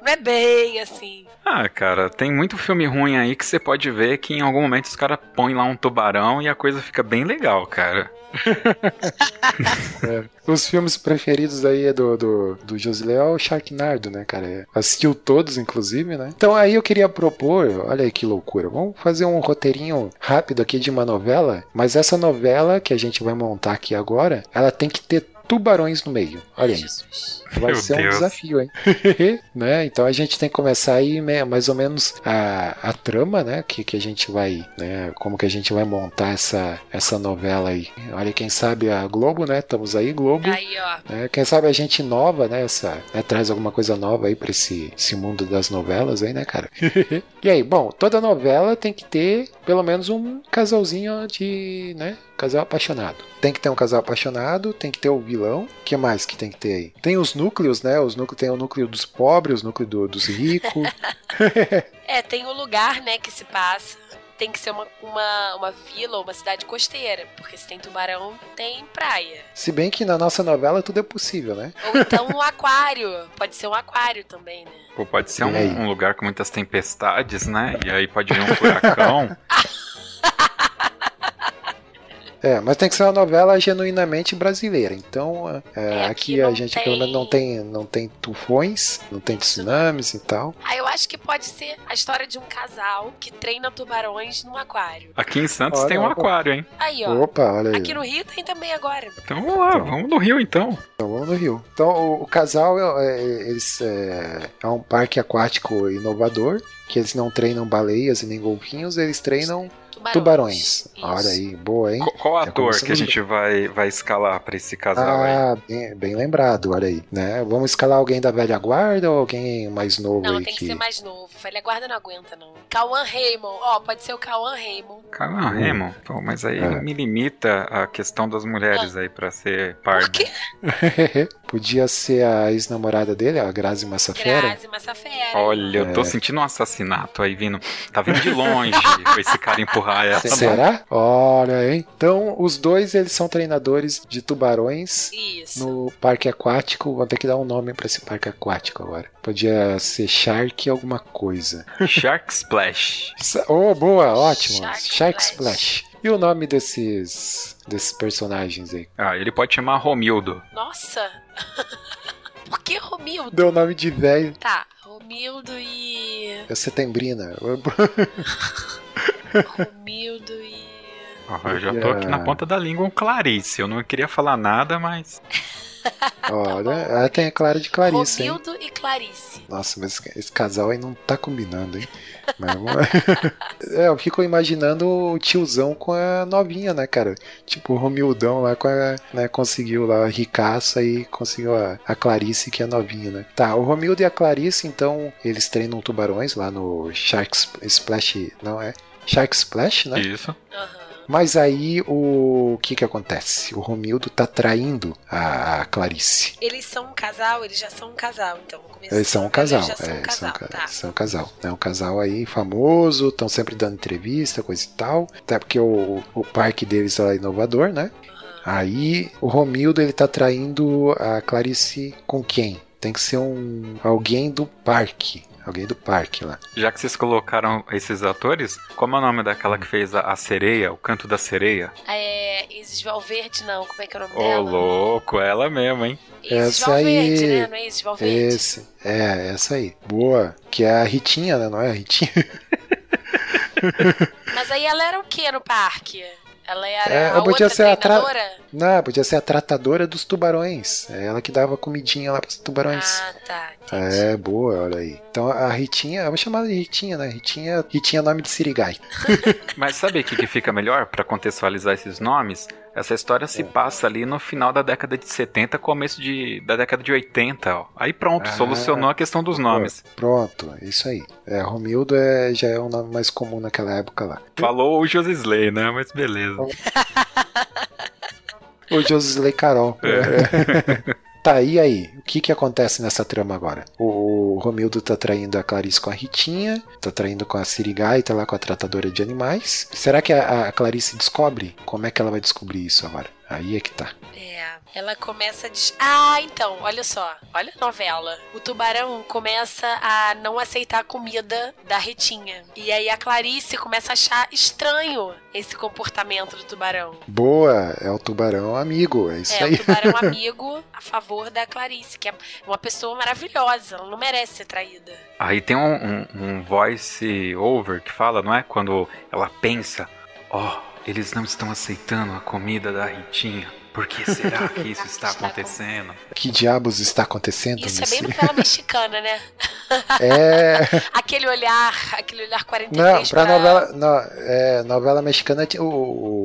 Não é bem assim. Ah, cara, tem muito filme ruim aí que você pode ver que em algum momento os caras põem lá um tubarão e a coisa fica bem legal, cara. Os filmes preferidos aí é do, do, do é o Sharknado, né, cara? É, Assistiu todos, inclusive, né? Então aí eu queria propor, olha aí que loucura, vamos fazer um roteirinho rápido aqui de uma novela, mas essa novela que a gente vai montar aqui agora, ela tem que ter tubarões no meio. Olha aí. Jesus. Vai Meu ser um Deus. desafio, hein? né? Então a gente tem que começar aí me- mais ou menos a, a trama, né? Que, que a gente vai, né? Como que a gente vai montar essa, essa novela aí. Olha, quem sabe a Globo, né? Estamos aí, Globo. Aí, ó. né? Quem sabe a gente nova, né? Essa, né, Traz alguma coisa nova aí pra esse, esse mundo das novelas aí, né, cara? e aí, bom, toda novela tem que ter pelo menos um casalzinho de, né? Casal apaixonado. Tem que ter um casal apaixonado, tem que ter o vilão. O que mais que tem que ter aí? Tem os núcleos, né? Os núcleos tem o núcleo dos pobres, o núcleo do- dos ricos. É, tem o lugar, né, que se passa. Tem que ser uma, uma, uma vila ou uma cidade costeira. Porque se tem tubarão, tem praia. Se bem que na nossa novela tudo é possível, né? Ou então um aquário. Pode ser um aquário também, né? Pô, pode ser um, um lugar com muitas tempestades, né? E aí pode vir um furacão. É, mas tem que ser uma novela genuinamente brasileira. Então, é, É, aqui, aqui a gente tem- pelo menos não tem, não tem tufões, não tem tsunamis e tal. Ah, eu acho que pode ser a história de um casal que treina tubarões num aquário. Aqui em Santos Olha, tem um aquário, hein? Aí, ó. Opa, olha aí. Aqui no Rio tem também agora. Então vamos lá, vamos no Rio então. Então vamos no Rio. Então o, o casal é, é, eles, é, é um parque aquático inovador, que eles não treinam baleias e nem golfinhos, eles treinam Tubarões. tubarões. Isso. Olha aí, boa, hein? Qual, qual ator que a se- gente vai, vai escalar pra esse casal aí? Ah, bem, bem lembrado, olha aí. Né? Vamos escalar alguém da velha guarda ou alguém mais novo Não, aí tem que ser mais novo. Velha guarda não aguenta, não. Cauã Raymond. Ó, pode ser o Cauã Raymond. Calma, Remo. Pô, mas aí É. me limita a questão das mulheres aí pra ser Por pardo. quê? Podia ser a ex-namorada dele, a Grazi Massafera. Grazi Massafera. Olha, eu tô É. sentindo um assassinato aí vindo. Tá vindo de longe esse cara empurrar Será? Olha, hein? Então, os dois, eles são treinadores de tubarões Isso. no parque aquático. Vou ter que dar um nome pra esse parque aquático agora. Podia ser Shark alguma coisa. Shark Splash. Oh, boa, ótimo. Shark Shark, Splash. Splash. E o nome desses desses personagens aí? Ah, ele pode chamar Romildo. Nossa. Por que Romildo? Deu o nome de velho. Tá, Romildo e. É Setembrina. Romildo e. Ó, eu já tô aqui na ponta da língua um Clarice. Eu não queria falar nada, mas. Olha, ela tem a Clara de Clarice, hein? Romildo e Clarice. Nossa, mas esse- esse casal aí não tá combinando, hein? Mas vamos lá. é, eu fico imaginando o tiozão com a novinha, né, cara? Tipo, o Romildão lá com a, né, conseguiu lá a ricaça e conseguiu a, a Clarice, que é novinha, né? Tá, o Romildo e a Clarice, então, eles treinam tubarões lá no Shark Sp- Splash, não é? Shark Splash, né? Isso. Aham. Mas aí o, que que acontece? O Romildo tá traindo a, a Clarice. Eles são um casal, eles já são um casal, então. começo Eles são um casal, são é, um são, casal, ca- tá. são um casal. É um casal aí famoso, estão sempre dando entrevista, coisa e tal. Até porque o, o parque deles é inovador, né? Aí o Romildo ele tá traindo a Clarice com quem? Tem que ser um alguém do parque. Alguém do parque lá. Já que vocês colocaram esses atores, como é o nome daquela que fez a, a sereia, o canto da sereia? É. Isis Valverde, não. Como é que é o nome Ô, dela? louco, ela mesmo, hein? Isis Essa Valverde, aí. né? Não é Isis Valverde? Esse, é, essa aí. Boa. Que é a Ritinha, né? Não é a Ritinha? Mas aí ela era o que no parque? Ela era É, a podia outra ser a tra-? Não, podia ser a tratadora dos tubarões. É ela que dava comidinha lá pros tubarões. Ah, tá. É, boa, olha aí. Então a Ritinha, vamos chamar de Ritinha, né? Ritinha, Ritinha é nome de Sirigai. Mas sabe o que, que fica melhor pra contextualizar esses nomes? Essa história se passa ali no final da década de 70, começo de, da década de 80. Ó. Aí pronto, Ah. solucionou a questão dos nomes. Pronto, isso aí. É, Romildo é, já é um nome mais comum naquela época lá. Falou o Josisley, né? Mas beleza. O Josley Carol. É. Tá, e aí? O que que acontece nessa trama agora? O, Romildo tá traindo a Clarice com a Ritinha, tá traindo com a Sirigai, tá lá com a tratadora de animais. Será que a, a Clarice descobre? Como é que ela vai descobrir isso agora? Aí é que tá. É, ela começa a. Des... Ah, então, olha só. Olha a novela. O tubarão começa a não aceitar a comida da Retinha. E aí a Clarice começa a achar estranho esse comportamento do tubarão. Boa, é o tubarão amigo, é isso é, aí. o tubarão amigo a favor da Clarice, que é uma pessoa maravilhosa. Ela não merece ser traída. Aí tem um, um, um voice over que fala, não é? Quando ela pensa, ó, eles não estão aceitando a comida da Ritinha. Por que será que isso está acontecendo? Que diabos está acontecendo Isso é nesse... bem novela mexicana, né? É, Aquele olhar, aquele olhar 43 não, pra novela, não, é, novela mexicana o,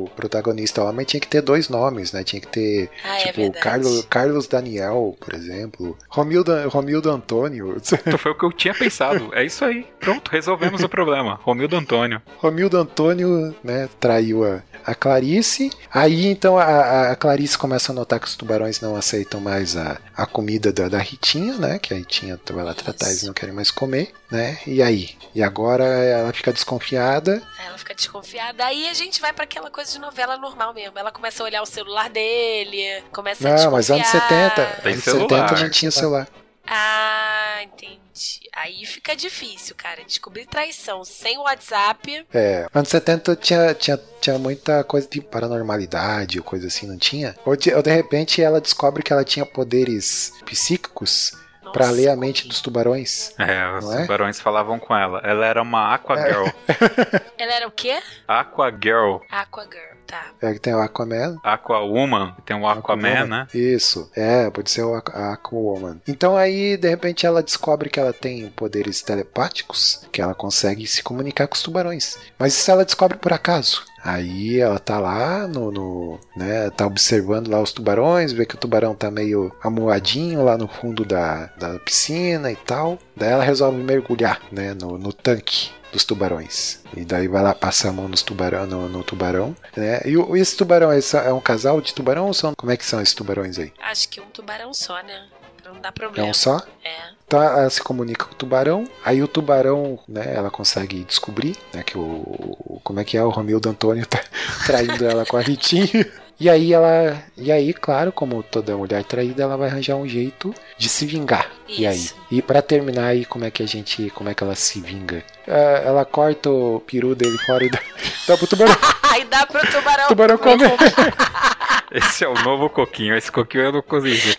o protagonista homem tinha que ter dois nomes, né? Tinha que ter Ah, é tipo verdade. Carlos, Carlos Daniel, por exemplo, Romildo, Romildo Antônio, Então foi o que eu tinha pensado. É isso aí. Pronto, resolvemos o problema. Romildo Antônio. Romildo Antônio, né? Traiu a, a Clarice. Aí então a, a Clarice começa a notar que os tubarões não aceitam mais a, a comida da, da Ritinha, né? Que a Ritinha vai lá tratar, eles não querem mais comer, né? E aí? E agora ela fica desconfiada. Ela fica desconfiada. Aí a gente vai pra aquela coisa de novela normal mesmo. Ela começa a olhar o celular dele, começa a Não, mas desconfiar. anos 70, Tem anos celular. 70 não tinha celular. Ah, entendi. Verdade. Aí fica difícil, cara. Descobrir traição sem WhatsApp. É, anos 70 tinha, tinha, tinha muita coisa de paranormalidade ou coisa assim, não tinha? Ou de, ou de repente ela descobre que ela tinha poderes psíquicos pra ler a mente dos tubarões. É, os é? tubarões falavam com ela. Ela era uma Aqua Girl. Ela era o quê? Aqua Girl. Aqua Girl, tá. É que tem o Aquaman. Aqua Woman. Tem o Aquaman, né? Isso, é, pode ser o Aquawoman. Então aí, de repente, ela descobre que ela tem poderes telepáticos, que ela consegue se comunicar com os tubarões. Mas isso ela descobre por acaso. Aí ela tá lá no, no- né, tá observando lá os tubarões, vê que o tubarão tá meio amuadinho lá no fundo da, da piscina e tal. Daí ela resolve mergulhar, né, no, no tanque dos tubarões. E daí vai lá passar a mão nos tubarão, no, no tubarão, né? E o- esse tubarão é, é um casal de tubarão ou são como é que são esses tubarões aí? Acho que um tubarão só, né? Pra não dar É problema. um só? É. Então ela se comunica com o tubarão, aí o tubarão, né, ela consegue descobrir, né, que o, o- como é que é o Romildo Antônio tá traindo ela com a Ritinho. E aí ela, e aí, claro, como toda mulher traída, ela vai arranjar um jeito de se vingar. E aí, Isso. e pra terminar aí, como é que a gente, como é que ela se vinga? Ah, ela corta o peru dele fora e dá, dá pro tubarão. Aí dá pro tubarão. O tubarão come. Esse é o novo coquinho. Esse coquinho eu não consegui.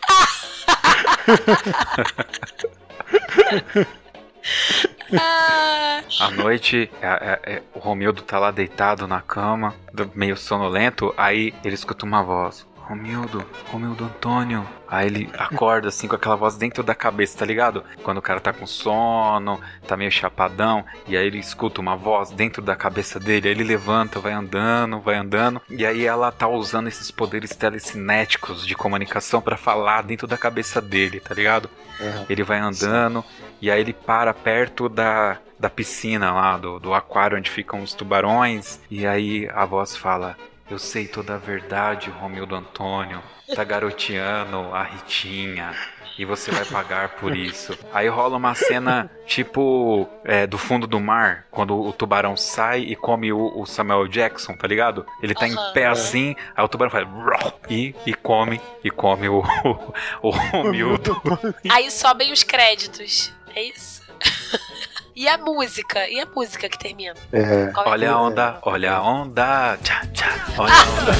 Ah, À noite, é- é- é, o Romildo tá lá deitado na cama, do- meio sonolento. Aí ele escuta uma voz: Romildo, Romildo Antônio. Aí ele acorda assim com aquela voz dentro da cabeça, tá ligado? Quando o cara tá com sono, tá meio chapadão, e aí ele escuta uma voz dentro da cabeça dele. Aí ele levanta, vai andando, vai andando, e aí ela tá usando esses poderes telecinéticos de comunicação pra falar dentro da cabeça dele, tá ligado? Aham. Ele vai andando e aí ele para perto da, da piscina lá, do, do aquário onde ficam os tubarões. E aí a voz fala: Eu sei toda a verdade, Romildo Antônio. Tá garoteando a Ritinha. E você vai pagar por isso. Aí rola uma cena tipo é, do fundo do mar, quando o tubarão sai e come o, o Samuel Jackson, tá ligado? Ele tá Aham. em pé assim, aí o tubarão faz e, e come e come o, o, o Romildo. aí sobem os créditos. É isso? e a música? E a música que termina? É, é? Olha a onda, olha a onda, tchá, tchá, olha a onda.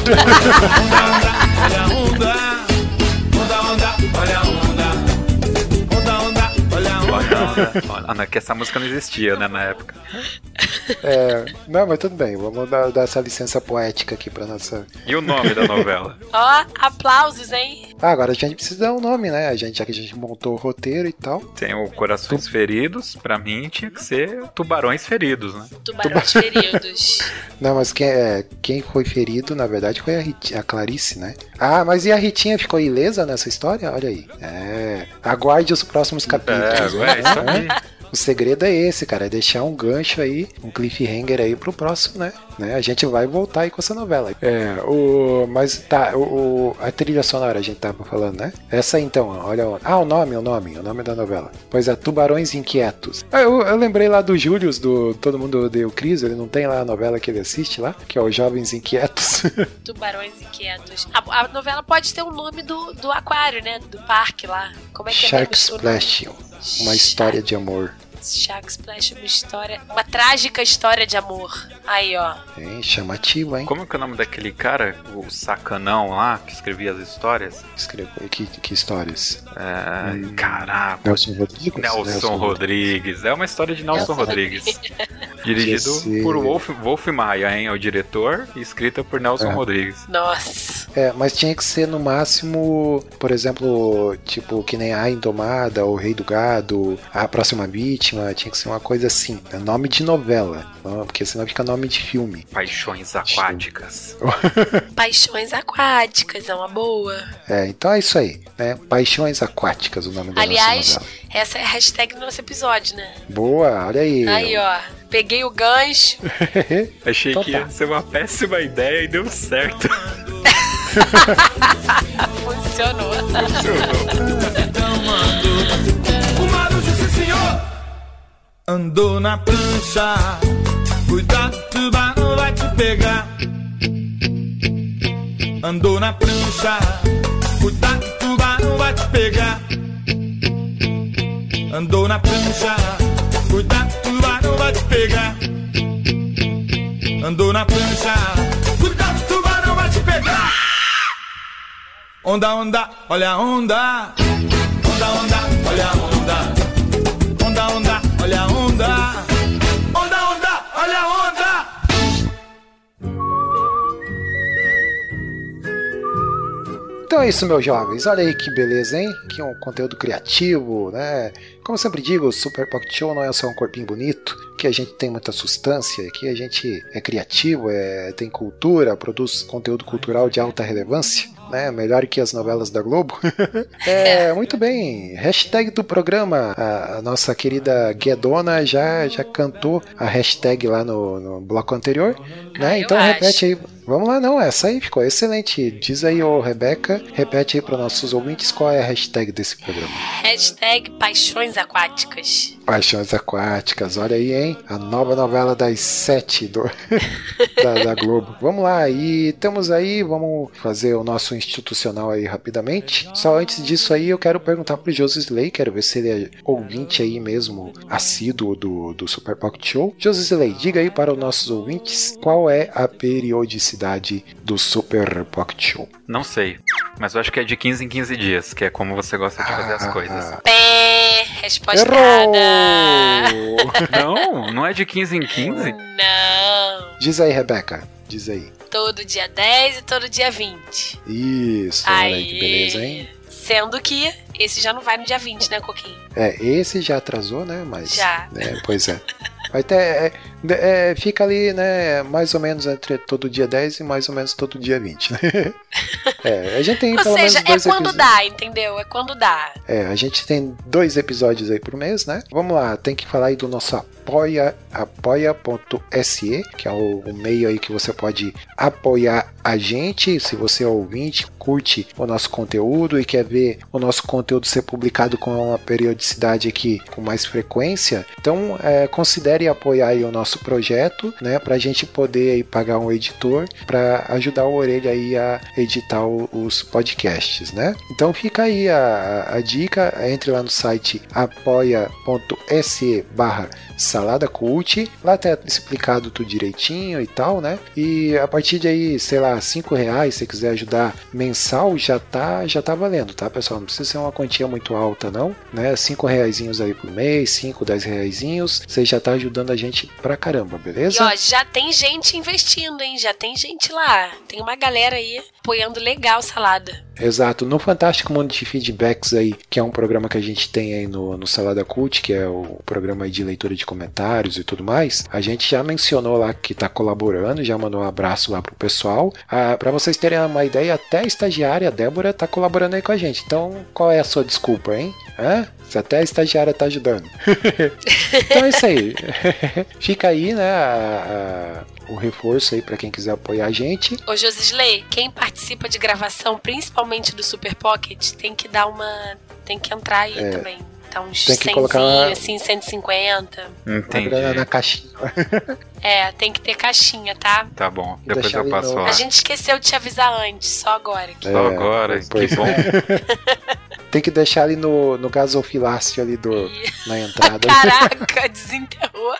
Olha a onda, onda, onda, olha a onda. Onda, onda, olha não, é que essa música não existia, né, na época. é, não, mas tudo bem, vamos dar, dar essa licença poética aqui pra nossa E o nome da novela? Ó, aplausos, hein? Ah, agora a gente precisa dar um nome, né? A gente, já que a gente montou o roteiro e tal. Tem o Corações Feridos, pra mim tinha que ser Tubarões Feridos, né? Tubarões feridos. Não, mas quem, é, quem foi ferido, na verdade, foi a, Rit- a Clarice, né? Ah, mas e a Ritinha ficou ilesa nessa história? Olha aí. É. Aguarde os próximos capítulos. É? É isso aí. O segredo é esse, cara, é deixar um gancho aí, um cliffhanger aí pro próximo, né? né? A gente vai voltar aí com essa novela. É, o. Mas tá, o, o- a trilha sonora a gente tava falando, né? Essa aí então, olha. o- Ah, o nome, o nome, o nome da novela. Pois é, Tubarões Inquietos. Ah, eu, eu lembrei lá do Július, do Todo Mundo Odeia o Cris, ele não tem lá a novela que ele assiste lá, que é o Jovens Inquietos. Tubarões inquietos. A, a novela pode ter o nome do, do aquário, né? Do parque lá. Como é que Shark é o Splash? Uma história de amor. Shark Splash, uma história. Uma trágica história de amor. Aí, ó. Hein, chamativo, hein? Como que é o nome daquele cara, o sacanão lá, que escrevia as histórias? Escreveu que, que histórias. É, Hum. Caraca. Nelson Rodrigues? Nelson Rodrigues. É uma história de Nelson Nelson Rodrigues. Dirigido Esse- por Wolf, Wolf Maia, hein? É o diretor e escrita por Nelson É. Rodrigues. Nossa. É, mas tinha que ser no máximo, por exemplo, tipo, que nem a Indomada, o Rei do Gado, a próxima vítima, tinha que ser uma coisa assim, é nome de novela, porque senão fica nome de filme. Paixões aquáticas. Paixões aquáticas, é uma boa. É, então é isso aí, né? Paixões Aquáticas, o nome da Aliás, nossa novela. essa é a hashtag do nosso episódio, né? Boa, olha aí. Aí, ó. Peguei o gancho. Achei Então que tá. ia ser uma péssima ideia e deu certo. Funcionou. Sim senhor. Andou na prancha. Cuidado, tubarão vai te pegar. Andou na prancha. Cuidado, tubarão vai te pegar. Andou na prancha, cuidado, tubarão vai te pegar. Andou na prancha, cuidado, tubarão vai te pegar. Onda, onda, olha a onda. Onda, onda, olha a onda. Onda, onda, olha a onda. Onda, onda, olha a onda. Então é isso, meus jovens. Olha aí que beleza, hein? Que um conteúdo criativo, né? Como eu sempre digo, o Super Pocket Show não é só um corpinho bonito, que a gente tem muita substância, que a gente é criativo, é, tem cultura, produz conteúdo cultural de alta relevância. Né, melhor que as novelas da Globo. é, muito bem. Hashtag do programa. A, nossa querida Guedona já, já cantou a hashtag lá no, no bloco anterior. Né? Ah, então repete aí. Vamos lá, não, essa aí ficou excelente. Diz aí, ô Rebeca, repete aí para nossos ouvintes qual é a hashtag desse programa. Hashtag paixões aquáticas. Paixões Aquáticas, olha aí, hein? A nova novela das sete do, da, da Globo. Vamos lá, e temos aí, vamos fazer o nosso institucional aí rapidamente. Só antes disso aí, eu quero perguntar pro José Slay, quero ver se ele é ouvinte aí mesmo, assíduo do, do Super Pocket Show. José Slay, diga aí para os nossos ouvintes qual é a periodicidade do Super Pocket Show. Não sei, mas eu acho que é de 15 em 15 dias, que é como você gosta de fazer as Ah, coisas. ah. Pé, resposta Errou! errada. Não, não é de 15 em 15? Não. Diz aí, Rebeca, diz aí. Todo dia 10 e todo dia 20. Isso, olha aí que Aí. beleza, hein? Sendo que esse já não vai no dia 20, né, Coquinho? É, esse já atrasou, né? Mas. Já. né, pois é. Vai ter, é, é, fica ali, né? Mais ou menos entre todo dia 10 e mais ou menos todo dia 20, né? É, a gente tem Ou pelo seja, menos é dois quando episódios. dá, entendeu? É quando dá. É, a gente tem dois episódios aí por mês, né? Vamos lá, tem que falar aí do nosso apoia, apoia.se, que é o, o meio aí que você pode apoiar a gente, se você é ouvinte, curte o nosso conteúdo e quer ver o nosso conteúdo ser publicado com uma periodicidade aqui com mais frequência, então é, considere apoiar o nosso projeto, né, para a gente poder aí pagar um editor para ajudar o Orelha aí a editar o- os podcasts, né? Então fica aí a, a dica, entre lá no site apoia.se barra Salada Cult, lá tá explicado tudo direitinho e tal, né? E a partir de aí, sei lá, 5 reais, se quiser ajudar mensal, já tá, já tá valendo, tá, pessoal? Não precisa ser uma quantia muito alta, não, né? 5 reaisinhos aí por mês, 5, 10 reaisinhos, você já tá ajudando a gente pra caramba, E beleza? ó, já tem gente investindo, hein? Já tem gente lá. Tem uma galera aí apoiando legal salada. Exato. No Fantástico Mundo de Feedbacks aí, que é um programa que a gente tem aí no, no Salada Cult, que é o programa de leitura de comentários e tudo mais, a gente já mencionou lá que tá colaborando, já mandou um abraço lá pro pessoal. Ah, para vocês terem uma ideia, até a estagiária a Débora tá colaborando aí com a gente. Então, qual é a sua desculpa, hein? Hã? Se até a estagiária tá ajudando. então é isso aí. Fica aí, né, a- a- o reforço aí para quem quiser apoiar a gente. Ô, Josisley, quem participa de gravação, principalmente do Super Pocket, tem que dar uma. Tem que entrar aí É. também. Tá uns Tem que 100, colocar- assim, 150. A Entendi. na caixinha. É, tem que ter caixinha, tá? Tá bom, depois eu passo lá. A gente esqueceu de te avisar antes, só agora. aqui. Só É, agora, que bom. Tem que deixar ali no, no gasofilácio ali do, na entrada. Caraca, desenterrou.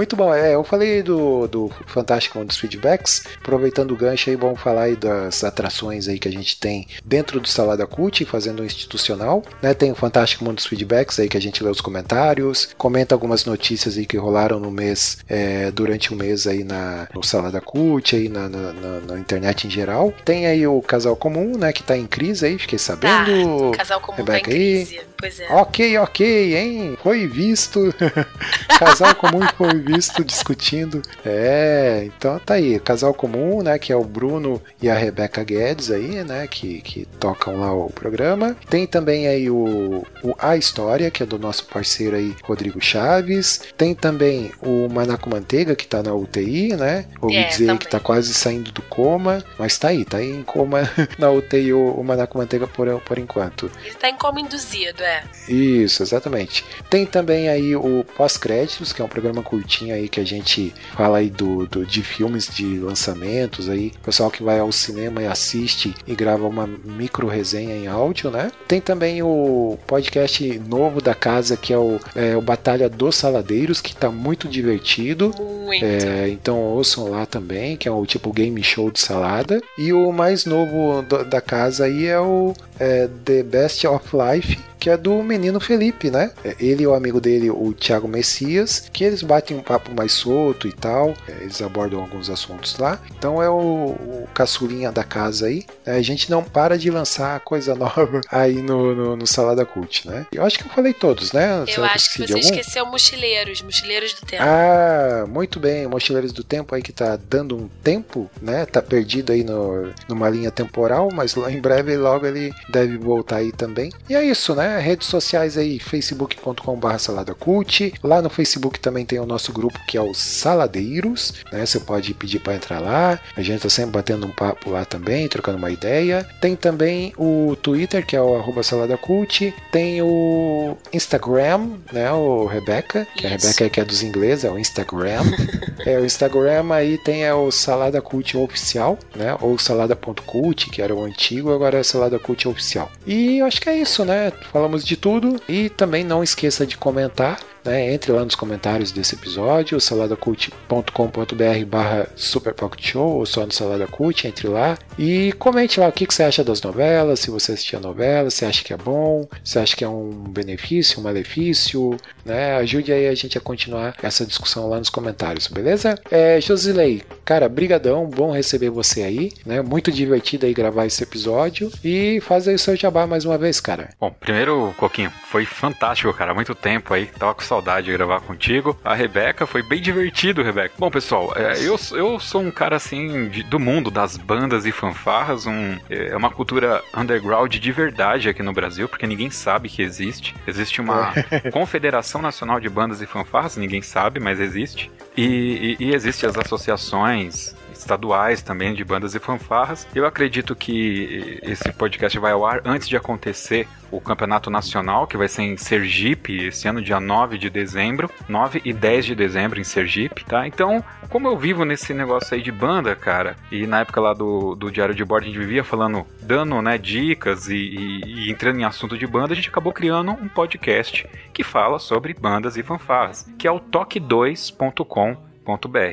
Muito bom, é, eu falei do, do Fantástico Mundo dos Feedbacks, aproveitando o gancho aí, vamos falar aí das atrações aí que a gente tem dentro do Salada Cult, fazendo um institucional, né, tem o Fantástico Mundo dos Feedbacks aí que a gente lê os comentários, comenta algumas notícias aí que rolaram no mês, é, durante o mês aí na, no Salada Cult, aí na, na, na- na internet em geral, tem aí o Casal Comum, né, que tá em crise aí, fiquei sabendo, o casal comum tá em Rebeca aí. crise. Pois é. Ok, ok, hein? Foi visto. casal comum foi visto discutindo. É, então tá aí. Casal comum, né? Que é o Bruno e a Rebeca Guedes aí, né? Que, que tocam lá o programa. Tem também aí o, o A História, que é do nosso parceiro aí, Rodrigo Chaves. Tem também o Manaco Manteiga, que tá na UTI, né? Ouvi É, dizer também. que tá quase saindo do coma. Mas tá aí, tá aí em coma na UTI o, o Manaco Manteiga por, por enquanto. Ele tá em coma induzido, é. Isso, exatamente. Tem também aí o Pós-Créditos, que é um programa curtinho aí que a gente fala aí do, do- de filmes de lançamentos aí, pessoal que vai ao cinema e assiste e grava uma micro resenha em áudio, né? Tem também o podcast novo da casa que é o, é, o Batalha dos Saladeiros, que tá muito divertido. Muito. É, então ouçam lá também, que é o tipo game show de salada. E o mais novo do- da casa aí é o é, The Best of Life, que é do menino Felipe, né? É, Ele e o amigo dele, o Thiago Messias, que eles batem um papo mais solto e tal. É, Eles abordam alguns assuntos lá. Então é o, o caçulinha da casa aí. É, A gente não para de lançar coisa nova aí no, no, no Salada Cult, né? Eu acho que eu falei todos, né? Eu Será acho que de você esqueceu Mochileiros, Mochileiros do Tempo. Ah, muito bem, Mochileiros do Tempo aí que tá dando um tempo, né? Tá perdido aí no, numa linha temporal, mas lá em breve logo ele deve voltar aí também. E é isso, né? Redes sociais aí, facebook.com.br saladacult. Lá no Facebook também tem o nosso grupo que é o Saladeiros, né? Você pode pedir para entrar lá. A gente tá sempre batendo um papo lá também, trocando uma ideia. Tem também o Twitter, que é o arroba saladacult. Tem o Instagram, né? O Rebeca, que a Isso. Rebeca que é dos ingleses, é o Instagram. é, o Instagram aí tem é o Salada Cult Oficial, né? Ou salada.cult, que era o antigo, agora é Salada Cult Oficial. E eu acho que é isso, né? Falamos de tudo. E também não esqueça de comentar. Né, entre lá nos comentários desse episódio, saladacult.com.br barra superpocketshow ou só no Salada Cult, entre lá e comente lá o que, que você acha das novelas, se você assistiu a novela, se acha que é bom, se acha que é um benefício, um malefício, né? Ajude aí a gente a continuar essa discussão lá nos comentários, beleza? É, Josilei, cara, brigadão, bom receber você aí, né? Muito divertido aí gravar esse episódio e faz aí o seu jabá mais uma vez, cara. Bom, primeiro, Coquinho, foi fantástico, cara. Muito tempo aí. Tava com saudade de gravar contigo. A Rebeca foi bem divertido, Rebeca. Bom, pessoal, é, eu, eu sou um cara assim de- do mundo das bandas e fanfarras. Um, é uma cultura underground de verdade aqui no Brasil, porque ninguém sabe que existe. Existe uma Confederação Nacional de Bandas e Fanfarras, ninguém sabe, mas existe. E, e, e existe as associações estaduais também de bandas e fanfarras. Eu acredito que esse podcast vai ao ar antes de acontecer o campeonato nacional, que vai ser em Sergipe, esse ano, dia 9 de dezembro, 9 e 10 de dezembro em Sergipe, tá? Então, como eu vivo nesse negócio aí de banda, cara, e na época lá do, do Diário de Bordo a gente vivia falando, dando, né, dicas e, e- e entrando em assunto de banda, a gente acabou criando um podcast que fala sobre bandas e fanfarras, que é o toque2.com www.toque2.com.br.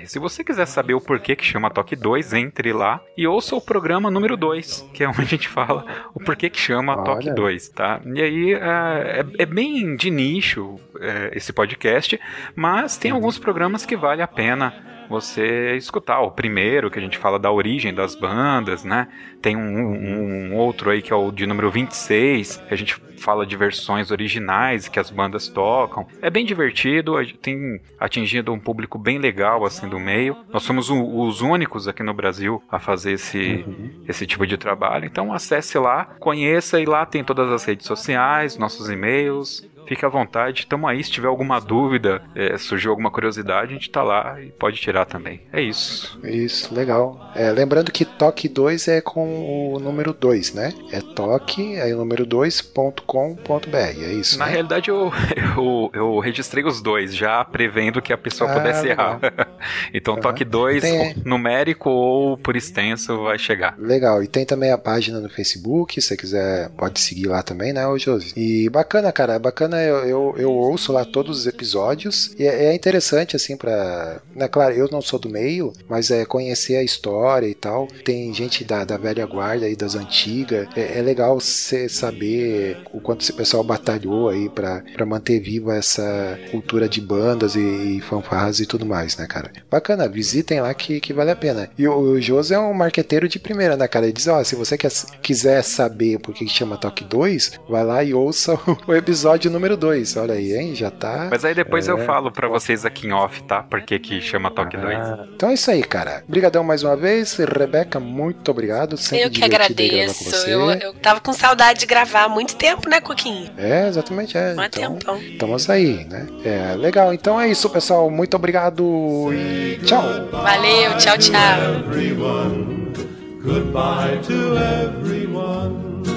Se você quiser saber o porquê que chama Toque 2, entre lá e ouça o programa número 2, que é onde a gente fala o porquê que chama Olha. Toque 2, tá? E aí é, é- é bem de nicho é, esse podcast, mas tem alguns programas que vale a pena você escutar. O primeiro, que a gente fala da origem das bandas, né? Tem um, um- um outro aí que é o de número 26, que a gente fala de versões originais que as bandas tocam. É bem divertido, tem atingido um público bem legal assim do meio. Nós somos o- os únicos aqui no Brasil a fazer esse, esse tipo de trabalho. Então acesse lá, conheça e lá tem todas as redes sociais, nossos e-mails. Fique à vontade, tamo aí. Se tiver alguma dúvida, é, surgiu alguma curiosidade, a gente tá lá e pode tirar também. É isso. Isso, legal. É, lembrando que toque 2 é com o número 2, né? É toque, aí o número 2.com.br, é isso, Na né? realidade, eu, eu, eu registrei os dois, já prevendo que a pessoa Ah, pudesse legal. errar. então, Aham. toque 2, Tem- numérico ou por extenso, vai chegar. Legal, e tem também a página no Facebook, se você quiser, pode seguir lá também, né, ô Josi? E bacana, cara, é bacana, eu, eu, eu ouço lá todos os episódios, e é, é interessante, assim, pra. Né, claro, eu não sou do meio, mas é conhecer a história e tal. Tem gente da, da velha guarda aí, das antigas, é, é legal você saber o quanto esse pessoal batalhou aí pra manter viva essa cultura de bandas e, e fanfarras e tudo mais, né, cara? Bacana, visitem lá que, que vale a pena. E o, o José é um marqueteiro de primeira, né, cara? Ele diz: ó, se você quer, quiser saber por que chama Toque 2, vai lá e ouça o episódio número 2. Olha aí, hein? Já tá. Mas aí depois eu É. falo pra vocês aqui em off, tá? Por que que chama Toque 2. Ah, então é isso aí, cara. Obrigadão mais uma vez. Rebeca, muito obrigado. Sempre Eu que agradeço. você. Eu, eu tava com saudade de gravar há muito tempo, né, Coquinho? É, exatamente, é. Há Então, tempão. estamos aí, né? É, legal. Então é isso, pessoal. Muito obrigado e tchau. Valeu, tchau, tchau. Goodbye to everyone.